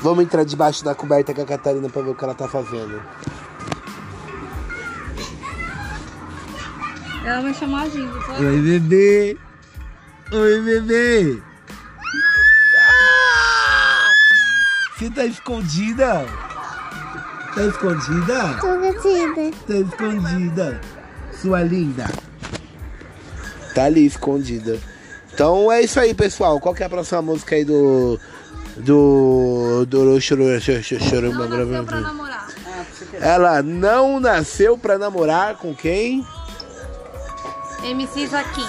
[SPEAKER 1] Vamos entrar debaixo da coberta com a Catarina pra ver o que ela tá fazendo.
[SPEAKER 4] Ela vai chamar a só-
[SPEAKER 1] Oi, bebê. Oi, bebê. Ah! Você tá escondida? Tá escondida?
[SPEAKER 3] Tô gatida.
[SPEAKER 1] Tá escondida. Sua linda. Tá ali escondida. Então é isso aí, pessoal. Qual que é a próxima música aí do. Do. Do. Choro, choro, choro, choro,
[SPEAKER 4] Não nasceu pra namorar.
[SPEAKER 1] Ela não nasceu pra namorar com quem?
[SPEAKER 4] MC Zaquim.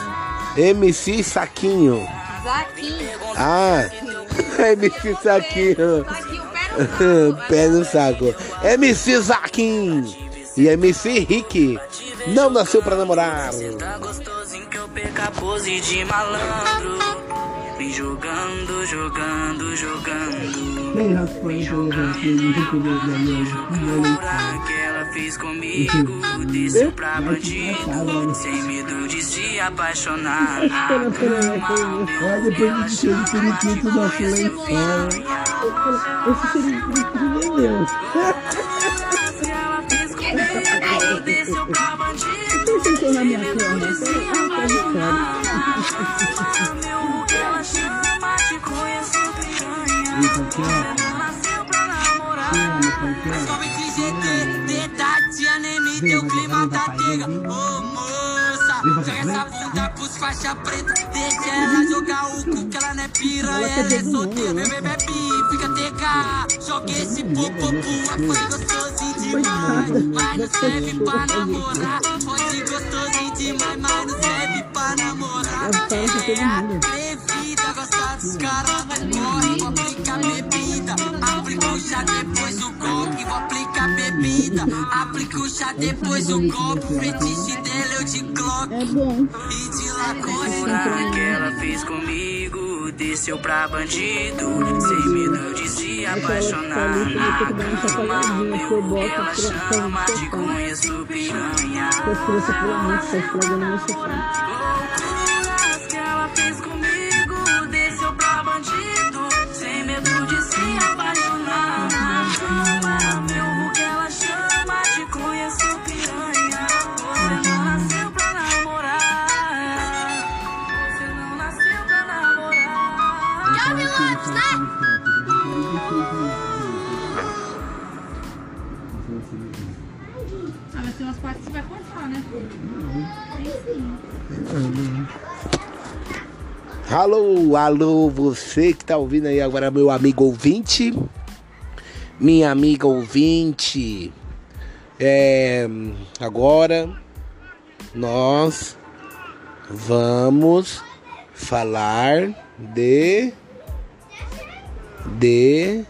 [SPEAKER 1] MC Saquinho.
[SPEAKER 4] Zaquim.
[SPEAKER 1] Ah, MC Saquinho.
[SPEAKER 4] Zaquinho, pé no saco.
[SPEAKER 1] MC Zaquinho. E MC Rick. Não nasceu pra namorar.
[SPEAKER 7] Tá gostosinho que eu perca a pose de malandro. Vem jogando, jogando, jogando. Namorar que ela fez comigo. Desceu pra bandido. Sem medo de se apaixonar.
[SPEAKER 1] Olha, depois de cheiro de periquito nosso lençol. Esse cheiro de periquito nem é meu.
[SPEAKER 7] Que fez comigo. Desceu
[SPEAKER 2] na minha cama. Ah, tá de.
[SPEAKER 7] Meu, nem deu clima da tega. Ô moça, joga essa bunda pros faixa preta. Deixa ela jogar o cu, que ela não é piranha. Ela é solteira, bebê, bebe, fica TK. Joga esse popopu, foi gostosinho demais. Mas não serve pra namorar. Foi gostosinho demais, mas não serve pra namorar. Bebida, gosta dos caras, mas morre. Vou aplicar bebida. Aplica o chá, depois o golpe. Vou aplicar bebida. Aplica o chá, depois o golpe. Fetiche dela eu de Glock.
[SPEAKER 2] É bom.
[SPEAKER 7] E de lacoste que ela fez comigo Desceu pra bandido Sem medo de se apaixonar
[SPEAKER 2] que dar uma chacoalhadinha por
[SPEAKER 7] Meu, ela
[SPEAKER 2] pra
[SPEAKER 7] chama de
[SPEAKER 2] sofá.
[SPEAKER 7] conheço piranha
[SPEAKER 2] As crianças pela noite, tá estragando meu sofá.
[SPEAKER 4] Né?
[SPEAKER 1] Alô, alô, você que tá ouvindo aí agora, meu amigo ouvinte. Minha amiga ouvinte. É, agora nós vamos falar de. De.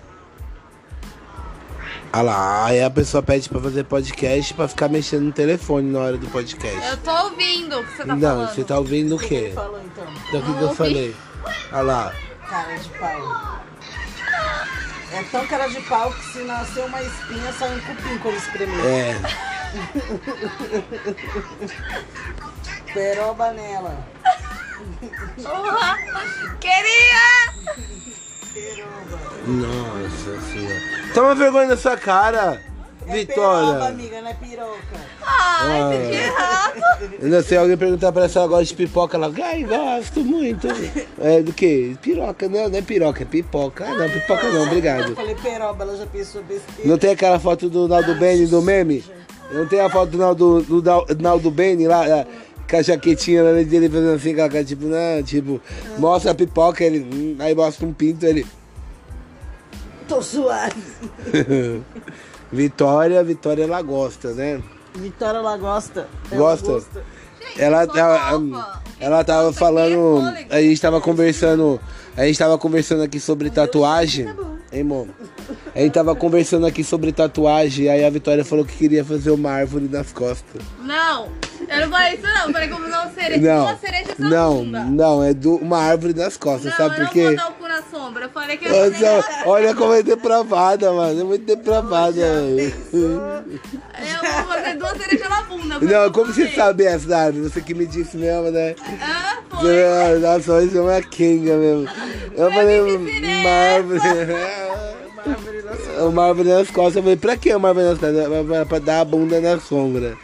[SPEAKER 1] Ah lá, aí a pessoa pede pra fazer podcast pra ficar mexendo no telefone na hora do podcast.
[SPEAKER 4] Eu tô ouvindo o que você tá
[SPEAKER 1] Não,
[SPEAKER 4] falando.
[SPEAKER 1] você tá ouvindo o quê?
[SPEAKER 2] Falou então.
[SPEAKER 1] Do que que eu falei? Olha lá.
[SPEAKER 2] Cara de pau. É tão cara de pau que se nascer uma espinha, sai um cupim quando espremer.
[SPEAKER 1] É.
[SPEAKER 2] Peroba nela.
[SPEAKER 4] Porra! Queria!
[SPEAKER 2] Peroba.
[SPEAKER 1] Nossa senhora. Toma vergonha na sua cara,
[SPEAKER 2] É peroba,
[SPEAKER 1] Vitória.
[SPEAKER 2] amiga, não é piroca.
[SPEAKER 4] Ai, entendi errado.
[SPEAKER 1] Eu não sei, alguém perguntar pra ela se ela gosta de pipoca, ela, ai, gosto muito. É do que? Piroca, não, não é piroca, é pipoca. Ah, não, pipoca não,
[SPEAKER 2] Eu
[SPEAKER 1] obrigado.
[SPEAKER 2] falei, peroba, ela já pensou besteira.
[SPEAKER 1] Não tem aquela foto do Naldo Bene do meme? Não tem a foto do Naldo, do Nal- Naldo Bene lá, é, com a jaquetinha lá dele fazendo assim, com a cara, tipo, não, tipo, mostra a pipoca, ele, hum, aí mostra um pinto, ele.
[SPEAKER 2] Tô suave.
[SPEAKER 1] Vitória, Vitória ela gosta, né?
[SPEAKER 2] Vitória, ela gosta. Ela
[SPEAKER 1] Gosta? Ela,
[SPEAKER 4] sou
[SPEAKER 1] ela,
[SPEAKER 4] nova.
[SPEAKER 1] ela tava
[SPEAKER 4] é
[SPEAKER 1] falando,
[SPEAKER 4] fôlego.
[SPEAKER 1] a gente tava conversando, a gente tava conversando aqui sobre tatuagem, hein, irmão? A gente tava conversando aqui sobre tatuagem, aí a Vitória falou que queria fazer uma árvore nas costas.
[SPEAKER 4] Não, eu não falei isso não. Eu falei como não cereja.
[SPEAKER 1] Não,
[SPEAKER 4] Duas cerejas na
[SPEAKER 1] não,
[SPEAKER 4] bunda.
[SPEAKER 1] não, é do, uma árvore nas costas,
[SPEAKER 4] Não,
[SPEAKER 1] sabe
[SPEAKER 4] eu
[SPEAKER 1] por quê?
[SPEAKER 4] não vou dar o cu na sombra. Eu falei que eu fazer
[SPEAKER 1] Olha, olha como é depravada, mano, é muito depravada.
[SPEAKER 4] Eu vou fazer duas cerejas na bunda.
[SPEAKER 1] Não,
[SPEAKER 4] eu
[SPEAKER 1] como você sabe essa árvore? Você que me disse mesmo, né?
[SPEAKER 4] Ah, foi.
[SPEAKER 1] Nossa, hoje é uma kinga mesmo. Eu falei,
[SPEAKER 4] me ensinei
[SPEAKER 1] uma árvore. Uma árvore nas costas. Eu falei, pra que uma árvore nas costas? Pra, pra- dar a bunda na sombra.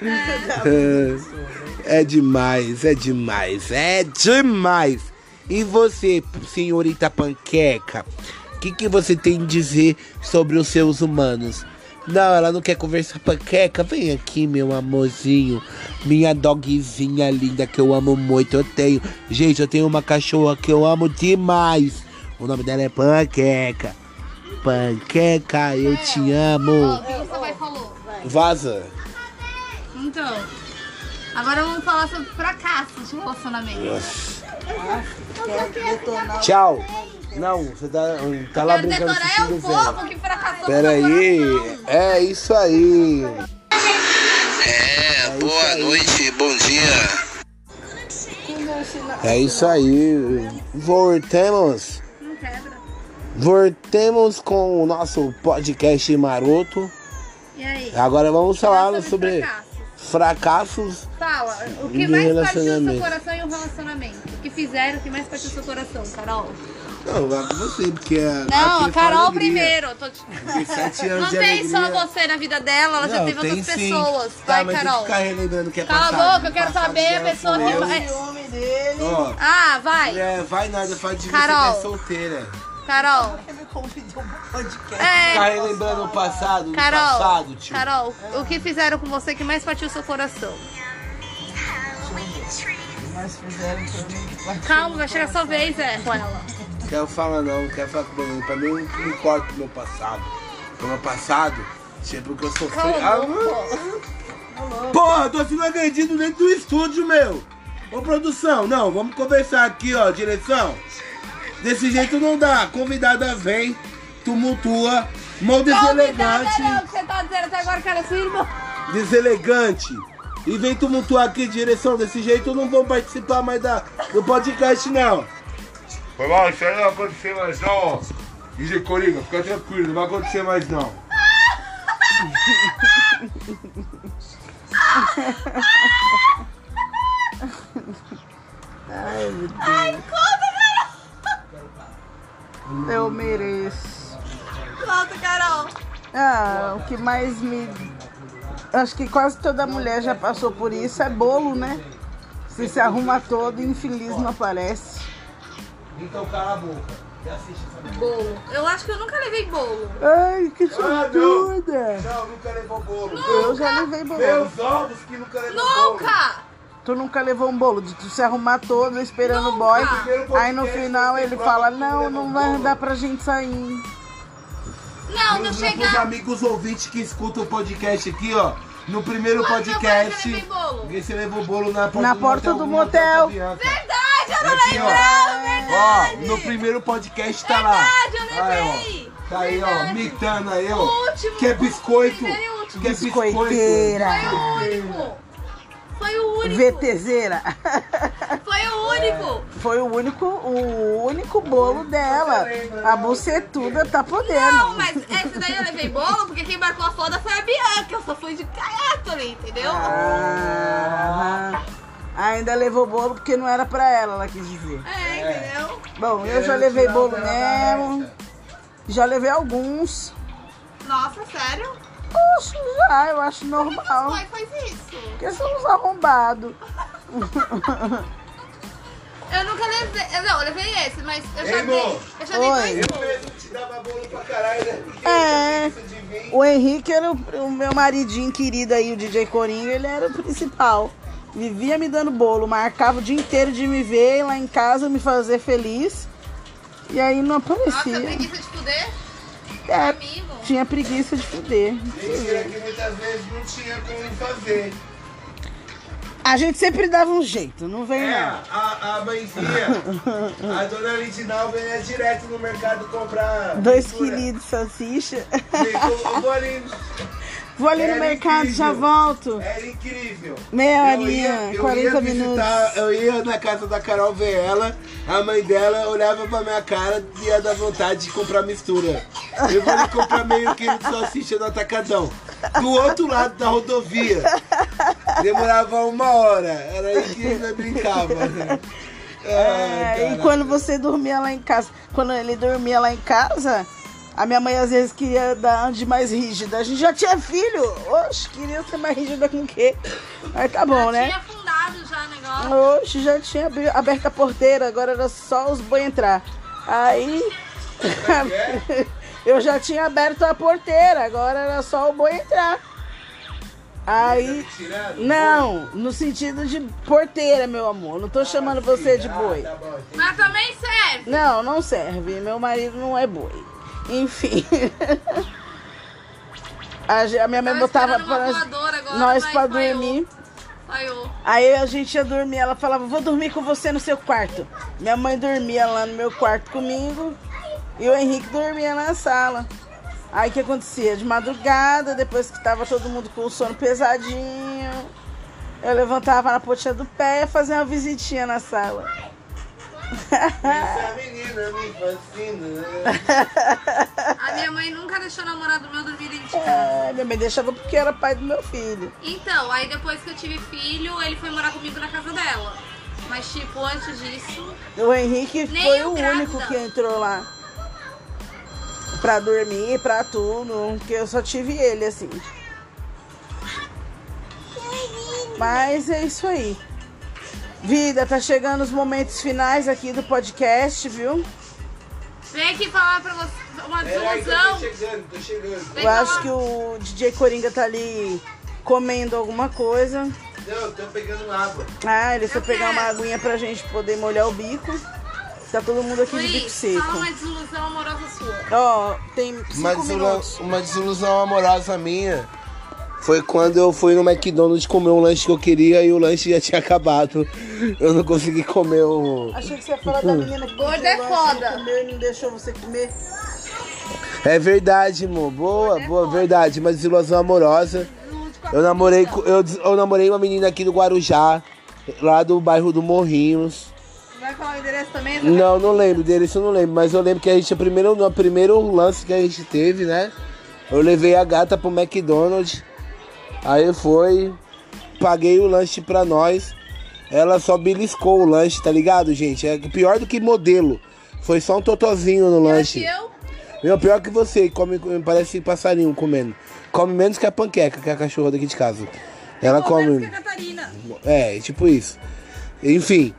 [SPEAKER 1] É demais, é demais, é demais. E você, senhorita panqueca, o que, que você tem a dizer sobre os seus humanos? Não, ela não quer conversar panqueca. Vem aqui, meu amorzinho. Minha dogzinha linda que eu amo muito. Eu tenho. Gente, eu tenho uma cachorra que eu amo demais. O nome dela é Panqueca. Panqueca, eu te amo.
[SPEAKER 4] o que você vai falou?
[SPEAKER 1] Vaza.
[SPEAKER 4] Então. Agora vamos falar sobre fracassos de relacionamento.
[SPEAKER 1] Tchau. Não, você tá, tá lá brincando
[SPEAKER 4] é o
[SPEAKER 1] Zé.
[SPEAKER 4] povo que fracassou
[SPEAKER 1] Pera
[SPEAKER 4] no
[SPEAKER 1] aí,
[SPEAKER 4] coração.
[SPEAKER 1] é isso aí.
[SPEAKER 5] É, boa noite, bom dia.
[SPEAKER 1] É isso aí. Voltemos.
[SPEAKER 4] Não quebra.
[SPEAKER 1] Voltemos com o nosso podcast maroto.
[SPEAKER 4] E aí?
[SPEAKER 1] Agora vamos falar sobre
[SPEAKER 4] fracassos.
[SPEAKER 1] fracassos.
[SPEAKER 4] Fala, o que mais partiu o seu coração em um relacionamento? O que fizeram, o que mais partiu o seu coração, Carol?
[SPEAKER 1] Não, vai com você, porque a,
[SPEAKER 4] Não, a Carol
[SPEAKER 1] alegria.
[SPEAKER 4] primeiro. eu Tô...
[SPEAKER 1] sete anos
[SPEAKER 4] Não
[SPEAKER 1] de
[SPEAKER 4] tem só você na vida dela, ela já
[SPEAKER 1] Não,
[SPEAKER 4] teve
[SPEAKER 1] tem
[SPEAKER 4] outras
[SPEAKER 1] sim.
[SPEAKER 4] pessoas.
[SPEAKER 1] Tá,
[SPEAKER 4] Vai,
[SPEAKER 1] mas tem
[SPEAKER 4] Carol.
[SPEAKER 1] que ficar relembrando que é
[SPEAKER 4] Cala a boca, eu quero saber a pessoa que
[SPEAKER 1] eu.
[SPEAKER 4] vai.
[SPEAKER 2] O homem dele.
[SPEAKER 4] Ah, vai.
[SPEAKER 1] é, vai nada, faz de
[SPEAKER 4] Carol.
[SPEAKER 1] você que é solteira.
[SPEAKER 4] Carol.
[SPEAKER 2] Ele me convidou pro podcast.
[SPEAKER 1] Ficar
[SPEAKER 4] É.
[SPEAKER 1] relembrando o passado, o
[SPEAKER 4] Carol.
[SPEAKER 1] passado, tio.
[SPEAKER 4] Carol, o que fizeram com você que mais partiu o seu coração?
[SPEAKER 2] Mas fizeram pra mim.
[SPEAKER 4] Calma, vai chegar a sua vez, é, com ela.
[SPEAKER 1] Quero falar não, quero falar com o Pra mim não me importa o meu passado. O meu passado, tipo que eu sofri.
[SPEAKER 4] Cala a
[SPEAKER 1] Ah. Porra, tô sendo agredido dentro do estúdio, meu. Ô produção, não, vamos conversar aqui, ó, direção. Desse jeito não dá. Convidada vem, tumultua, mal
[SPEAKER 4] Convidada
[SPEAKER 1] deselegante,
[SPEAKER 4] não, que você tá dizendo até agora que era sua irmã.
[SPEAKER 1] deselegante. E vem tumultuar aqui, direção. Desse jeito não vou participar mais da, do podcast, não. Foi mal, isso aí não vai acontecer mais não, ó. DJ Coringa, fica tranquilo, não vai acontecer mais não.
[SPEAKER 2] Eu mereço.
[SPEAKER 4] Conta, Carol.
[SPEAKER 2] Ah, o que mais me. Acho que quase toda mulher já passou por isso é bolo, né? Você se arruma todo e infeliz não aparece.
[SPEAKER 1] Então cala a boca.
[SPEAKER 4] Bolo. Eu acho que eu nunca levei bolo.
[SPEAKER 2] Ai, que
[SPEAKER 1] Ah, não.
[SPEAKER 2] sortuda!
[SPEAKER 1] Não, nunca levou bolo.
[SPEAKER 2] Eu já levei bolo.
[SPEAKER 1] Meus ovos que nunca levou bolo.
[SPEAKER 4] Nunca!
[SPEAKER 2] Tu nunca levou um bolo de tu se arrumar todo esperando o boy.
[SPEAKER 4] Nunca.
[SPEAKER 2] Aí no final ele fala, não, não vai dar pra gente sair.
[SPEAKER 4] Não, não
[SPEAKER 1] Pros
[SPEAKER 4] chegar.
[SPEAKER 1] amigos ouvintes que escutam o podcast aqui, ó. No primeiro
[SPEAKER 4] Quando
[SPEAKER 1] podcast, você levou bolo na porta
[SPEAKER 2] Na
[SPEAKER 1] do
[SPEAKER 2] porta
[SPEAKER 1] motel.
[SPEAKER 2] do
[SPEAKER 1] com
[SPEAKER 2] motel.
[SPEAKER 4] Verdade, eu não
[SPEAKER 1] Aqui,
[SPEAKER 4] lembrava, verdade.
[SPEAKER 1] Ó, no primeiro podcast tá lá.
[SPEAKER 4] Verdade, eu
[SPEAKER 1] Aí,
[SPEAKER 4] levei.
[SPEAKER 1] ó. Tá aí, ó,
[SPEAKER 4] Verdade.
[SPEAKER 1] mitando aí, ó.
[SPEAKER 4] O último.
[SPEAKER 1] Quer biscoito?
[SPEAKER 4] Primeiro e último.
[SPEAKER 1] Quer biscoito?
[SPEAKER 2] Biscoiteira.
[SPEAKER 4] Foi o único. Foi o único.
[SPEAKER 2] VTZera.
[SPEAKER 4] Foi o único.
[SPEAKER 2] Foi o único, o único bolo dela. A bucetuda tá podendo.
[SPEAKER 4] Não, mas esse daí eu levei bolo porque quem marcou a foda foi a Bianca. Eu só fui de caiátole, entendeu?
[SPEAKER 2] Ah, ainda levou bolo porque não era pra ela, ela quis dizer.
[SPEAKER 4] É, entendeu?
[SPEAKER 2] Bom, eu já levei bolo mesmo. Já levei alguns.
[SPEAKER 4] Nossa, sério?
[SPEAKER 2] Oxe, já, eu acho normal.
[SPEAKER 4] Pai, faz isso.
[SPEAKER 2] Porque são uns arrombados.
[SPEAKER 4] Eu nunca levei. eu- Não, eu levei esse, mas eu já
[SPEAKER 1] Ei,
[SPEAKER 4] dei.
[SPEAKER 1] amor.
[SPEAKER 4] Eu já dei
[SPEAKER 2] Oi.
[SPEAKER 4] dois.
[SPEAKER 1] Eu mesmo te dava bolo pra caralho, né? Porque
[SPEAKER 2] É. O Henrique era o, o meu maridinho querido aí, o DJ Coringa, ele era o principal. Vivia me dando bolo, marcava o dia inteiro de me ver lá em casa, me fazer feliz. E aí não
[SPEAKER 4] Nossa,
[SPEAKER 2] aparecia.
[SPEAKER 4] preguiça de fuder?
[SPEAKER 2] É,
[SPEAKER 4] Amigo.
[SPEAKER 2] tinha preguiça de fuder.
[SPEAKER 1] Mentira que muitas vezes não tinha como fazer.
[SPEAKER 2] A gente sempre dava um jeito, não vem
[SPEAKER 1] É,
[SPEAKER 2] não.
[SPEAKER 1] a, a mãezinha, a dona Lidinal ia direto no mercado comprar.
[SPEAKER 2] Dois quilinhos de salsicha.
[SPEAKER 1] Eu vou ali.
[SPEAKER 2] Vou ali no
[SPEAKER 1] Era
[SPEAKER 2] mercado, já
[SPEAKER 1] incrível.
[SPEAKER 2] volto.
[SPEAKER 1] Era incrível.
[SPEAKER 2] Meia horinha,
[SPEAKER 1] ia- eu
[SPEAKER 2] 40
[SPEAKER 1] ia
[SPEAKER 2] minutos.
[SPEAKER 1] visitar- Eu ia na casa da Carol ver ela, a mãe dela olhava pra minha cara e ia dar vontade de comprar mistura. Eu vou ali comprar meio quilo de salsicha no atacadão. Do outro lado da rodovia. Demorava uma hora. Era aí que ainda brincava.
[SPEAKER 2] É, e quando você dormia lá em casa, quando ele dormia lá em casa, a minha mãe às vezes queria dar de mais rígida. A gente já tinha filho. Oxe, queria ser mais rígida com o quê? Mas tá bom, né?
[SPEAKER 4] Tinha afundado já o negócio.
[SPEAKER 2] Oxe, já tinha aberto a porteira, agora era só os boi entrar. Aí. eu já tinha aberto a porteira, agora era só o boi entrar. Aí.
[SPEAKER 1] Tirando?
[SPEAKER 2] Não, no sentido de porteira, meu amor. Não tô chamando você de boi.
[SPEAKER 1] Tá bom.
[SPEAKER 4] Mas também serve.
[SPEAKER 2] Não, não serve. Meu marido não é boi. Enfim. A, a minha mãe
[SPEAKER 4] Tava
[SPEAKER 2] botava pra nós,
[SPEAKER 4] falhou.
[SPEAKER 2] dormir. Aí a gente ia dormir. Ela falava, vou dormir com você no seu quarto. Minha mãe dormia lá no meu quarto comigo. E o Henrique dormia na sala. Aí o que acontecia? De madrugada, depois que tava todo mundo com o sono pesadinho, eu levantava na pontinha do pé e fazia uma visitinha na sala.
[SPEAKER 1] Essa menina me fascina.
[SPEAKER 4] A minha mãe nunca deixou o namorado meu dormir dentro de casa.
[SPEAKER 2] É, minha mãe deixava porque era pai do meu filho.
[SPEAKER 4] Então, aí depois que eu tive filho, ele foi morar comigo na casa dela. Mas, tipo, antes disso,
[SPEAKER 2] O Henrique
[SPEAKER 4] Nem
[SPEAKER 2] foi o
[SPEAKER 4] grávida.
[SPEAKER 2] único que entrou lá. Pra dormir, pra tudo. Que eu só tive ele, assim. Mas é isso aí. Vida, tá chegando os momentos finais aqui do podcast, viu?
[SPEAKER 4] vem aqui falar pra você uma
[SPEAKER 1] eu
[SPEAKER 4] desilusão.
[SPEAKER 1] tô chegando, tô chegando.
[SPEAKER 4] Vem
[SPEAKER 2] Eu acho
[SPEAKER 4] falar-
[SPEAKER 2] que o DJ Coringa tá ali comendo alguma coisa.
[SPEAKER 1] Não, tô pegando água.
[SPEAKER 2] Ah, ele foi
[SPEAKER 4] Eu
[SPEAKER 2] pegar uma aguinha pra gente poder molhar o bico. Tá todo mundo aqui de bico
[SPEAKER 4] Luiz,
[SPEAKER 2] seco.
[SPEAKER 4] fala uma desilusão amorosa sua.
[SPEAKER 2] Ó, tem cinco
[SPEAKER 1] Uma, desilo-
[SPEAKER 2] minutos.
[SPEAKER 1] uma desilusão amorosa minha foi quando eu fui no McDonald's comer um lanche que eu queria e o lanche já tinha acabado. Eu não consegui comer o.
[SPEAKER 2] Achei que você ia falar da menina que
[SPEAKER 4] Gorda é foda.
[SPEAKER 2] comeu e não deixou você comer.
[SPEAKER 1] É verdade, amor. Boa, boa, verdade. Uma desilusão amorosa. Eu namorei, eu, eu namorei uma menina aqui do Guarujá, lá do bairro do Morrinhos.
[SPEAKER 4] Vai falar o endereço também?
[SPEAKER 1] Não, não lembro dele, isso eu não lembro. Mas eu lembro que a gente, o primeiro, no primeiro lance que a gente teve, né? Eu levei a gata pro McDonald's. Aí foi, paguei o lanche pra nós. Ela só beliscou o lanche, tá ligado, gente? É pior do que modelo. Foi só um totozinho no lanche.
[SPEAKER 4] Que eu?
[SPEAKER 1] Meu, pior que você, come, parece passarinho comendo. Come menos que a panqueca, que é a cachorra daqui de casa. Ela
[SPEAKER 4] menos
[SPEAKER 1] come.
[SPEAKER 4] que a Catarina.
[SPEAKER 1] É, tipo isso. Enfim,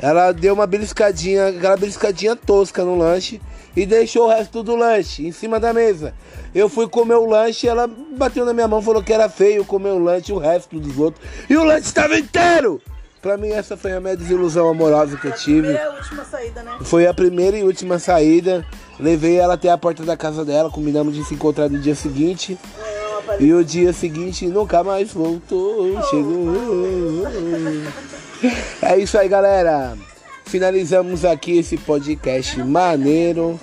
[SPEAKER 1] ela deu uma beliscadinha, aquela beliscadinha tosca no lanche e deixou o resto do lanche em cima da mesa. Eu fui comer o lanche, ela bateu na minha mão, falou que era feio comer o lanche, o resto dos outros. E o lanche estava inteiro! Pra mim, essa foi a minha desilusão amorosa que eu tive.
[SPEAKER 2] Primeira e última saída, né?
[SPEAKER 1] Foi a primeira e última saída. Levei ela até a porta da casa dela, combinamos de se encontrar no dia seguinte. E o dia seguinte nunca mais voltou. Chegou. É isso aí, galera. Finalizamos aqui esse podcast maneiro.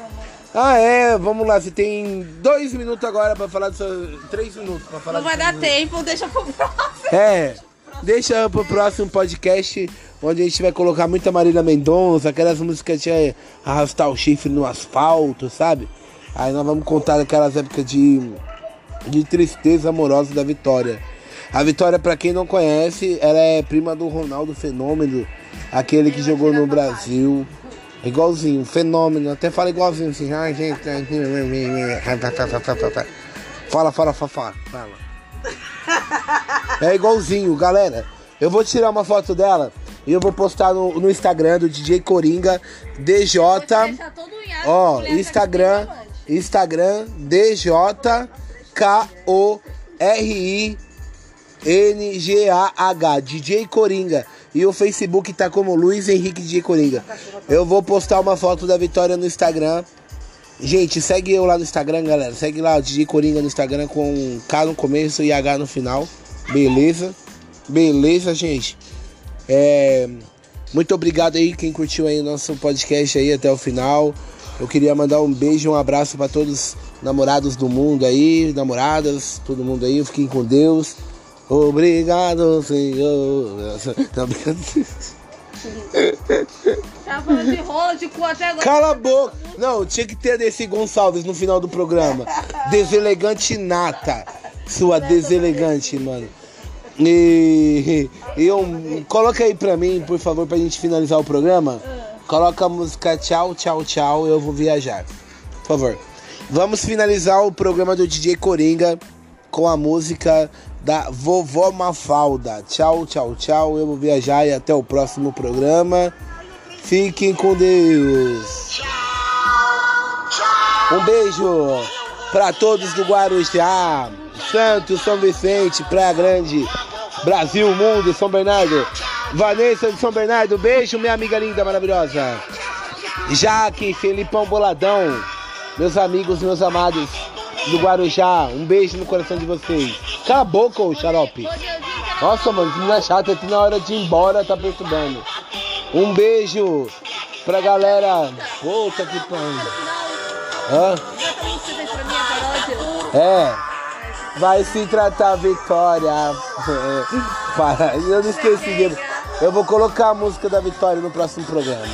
[SPEAKER 1] Ah, é, vamos lá. Você tem dois minutos agora pra falar do seu. Três minutos pra falar
[SPEAKER 4] Não vai dar tempo, deixa pro próximo.
[SPEAKER 1] é, deixa pro próximo podcast, onde a gente vai colocar muita Marília Mendonça, aquelas músicas de arrastar o chifre no asfalto, sabe? Aí nós vamos contar aquelas épocas de, de tristeza amorosa da Vitória. A Vitória, pra quem não conhece, ela é prima do Ronaldo Fenômeno, aquele que jogou no Brasil. Igualzinho, fenômeno, até fala igualzinho assim, ai gente, Fala, fala, fala, fala. É igualzinho, galera. Eu vou tirar uma foto dela e eu vou postar no, no Instagram do DJ Coringa DJ. Ó, Instagram,
[SPEAKER 4] tá
[SPEAKER 1] Instagram DJ K O R I N G A H DJ Coringa. E o Facebook tá como Luiz Henrique DJ Coringa. Eu vou postar uma foto da vitória no Instagram. Gente, segue eu lá no Instagram, galera. Segue lá o DJ Coringa no Instagram com K no começo e H no final. Beleza? Beleza, gente. É, muito obrigado aí quem curtiu aí nosso podcast aí até o final. Eu queria mandar um beijo, um abraço para todos os namorados do mundo aí, namoradas, todo mundo aí. Fiquem com Deus. Obrigado, Senhor. Tá brincando?
[SPEAKER 4] Tá falando de rola de cu até agora.
[SPEAKER 1] Cala a boca! Não, tinha que ter Desi Gonçalves no final do programa. Deselegante nata. Sua deselegante, mano. E, e eu, coloca aí pra mim, por favor, pra gente finalizar o programa. Coloca a música Tchau, Tchau, Tchau, eu vou viajar. Por favor. Vamos finalizar o programa do DJ Coringa com a música da Vovó Mafalda. Tchau, tchau, tchau, eu vou viajar e até o próximo programa. Fiquem com Deus. Um beijo para todos do Guarujá, Santos, São Vicente, Praia Grande, Brasil, Mundo, São Bernardo. Vanessa de São Bernardo, beijo, minha amiga linda, maravilhosa. Jaque, Felipão Boladão, meus amigos, meus amados do Guarujá, um beijo no coração de vocês. Cala a boca, ô xarope. Nossa, mano, que menina chata, aqui na hora de ir embora tá perturbando. Um beijo pra galera. Puta que pariu. Hã? É. Vai se tratar Vitória. Para, eu não esqueci. Eu vou colocar a música da Vitória no próximo programa.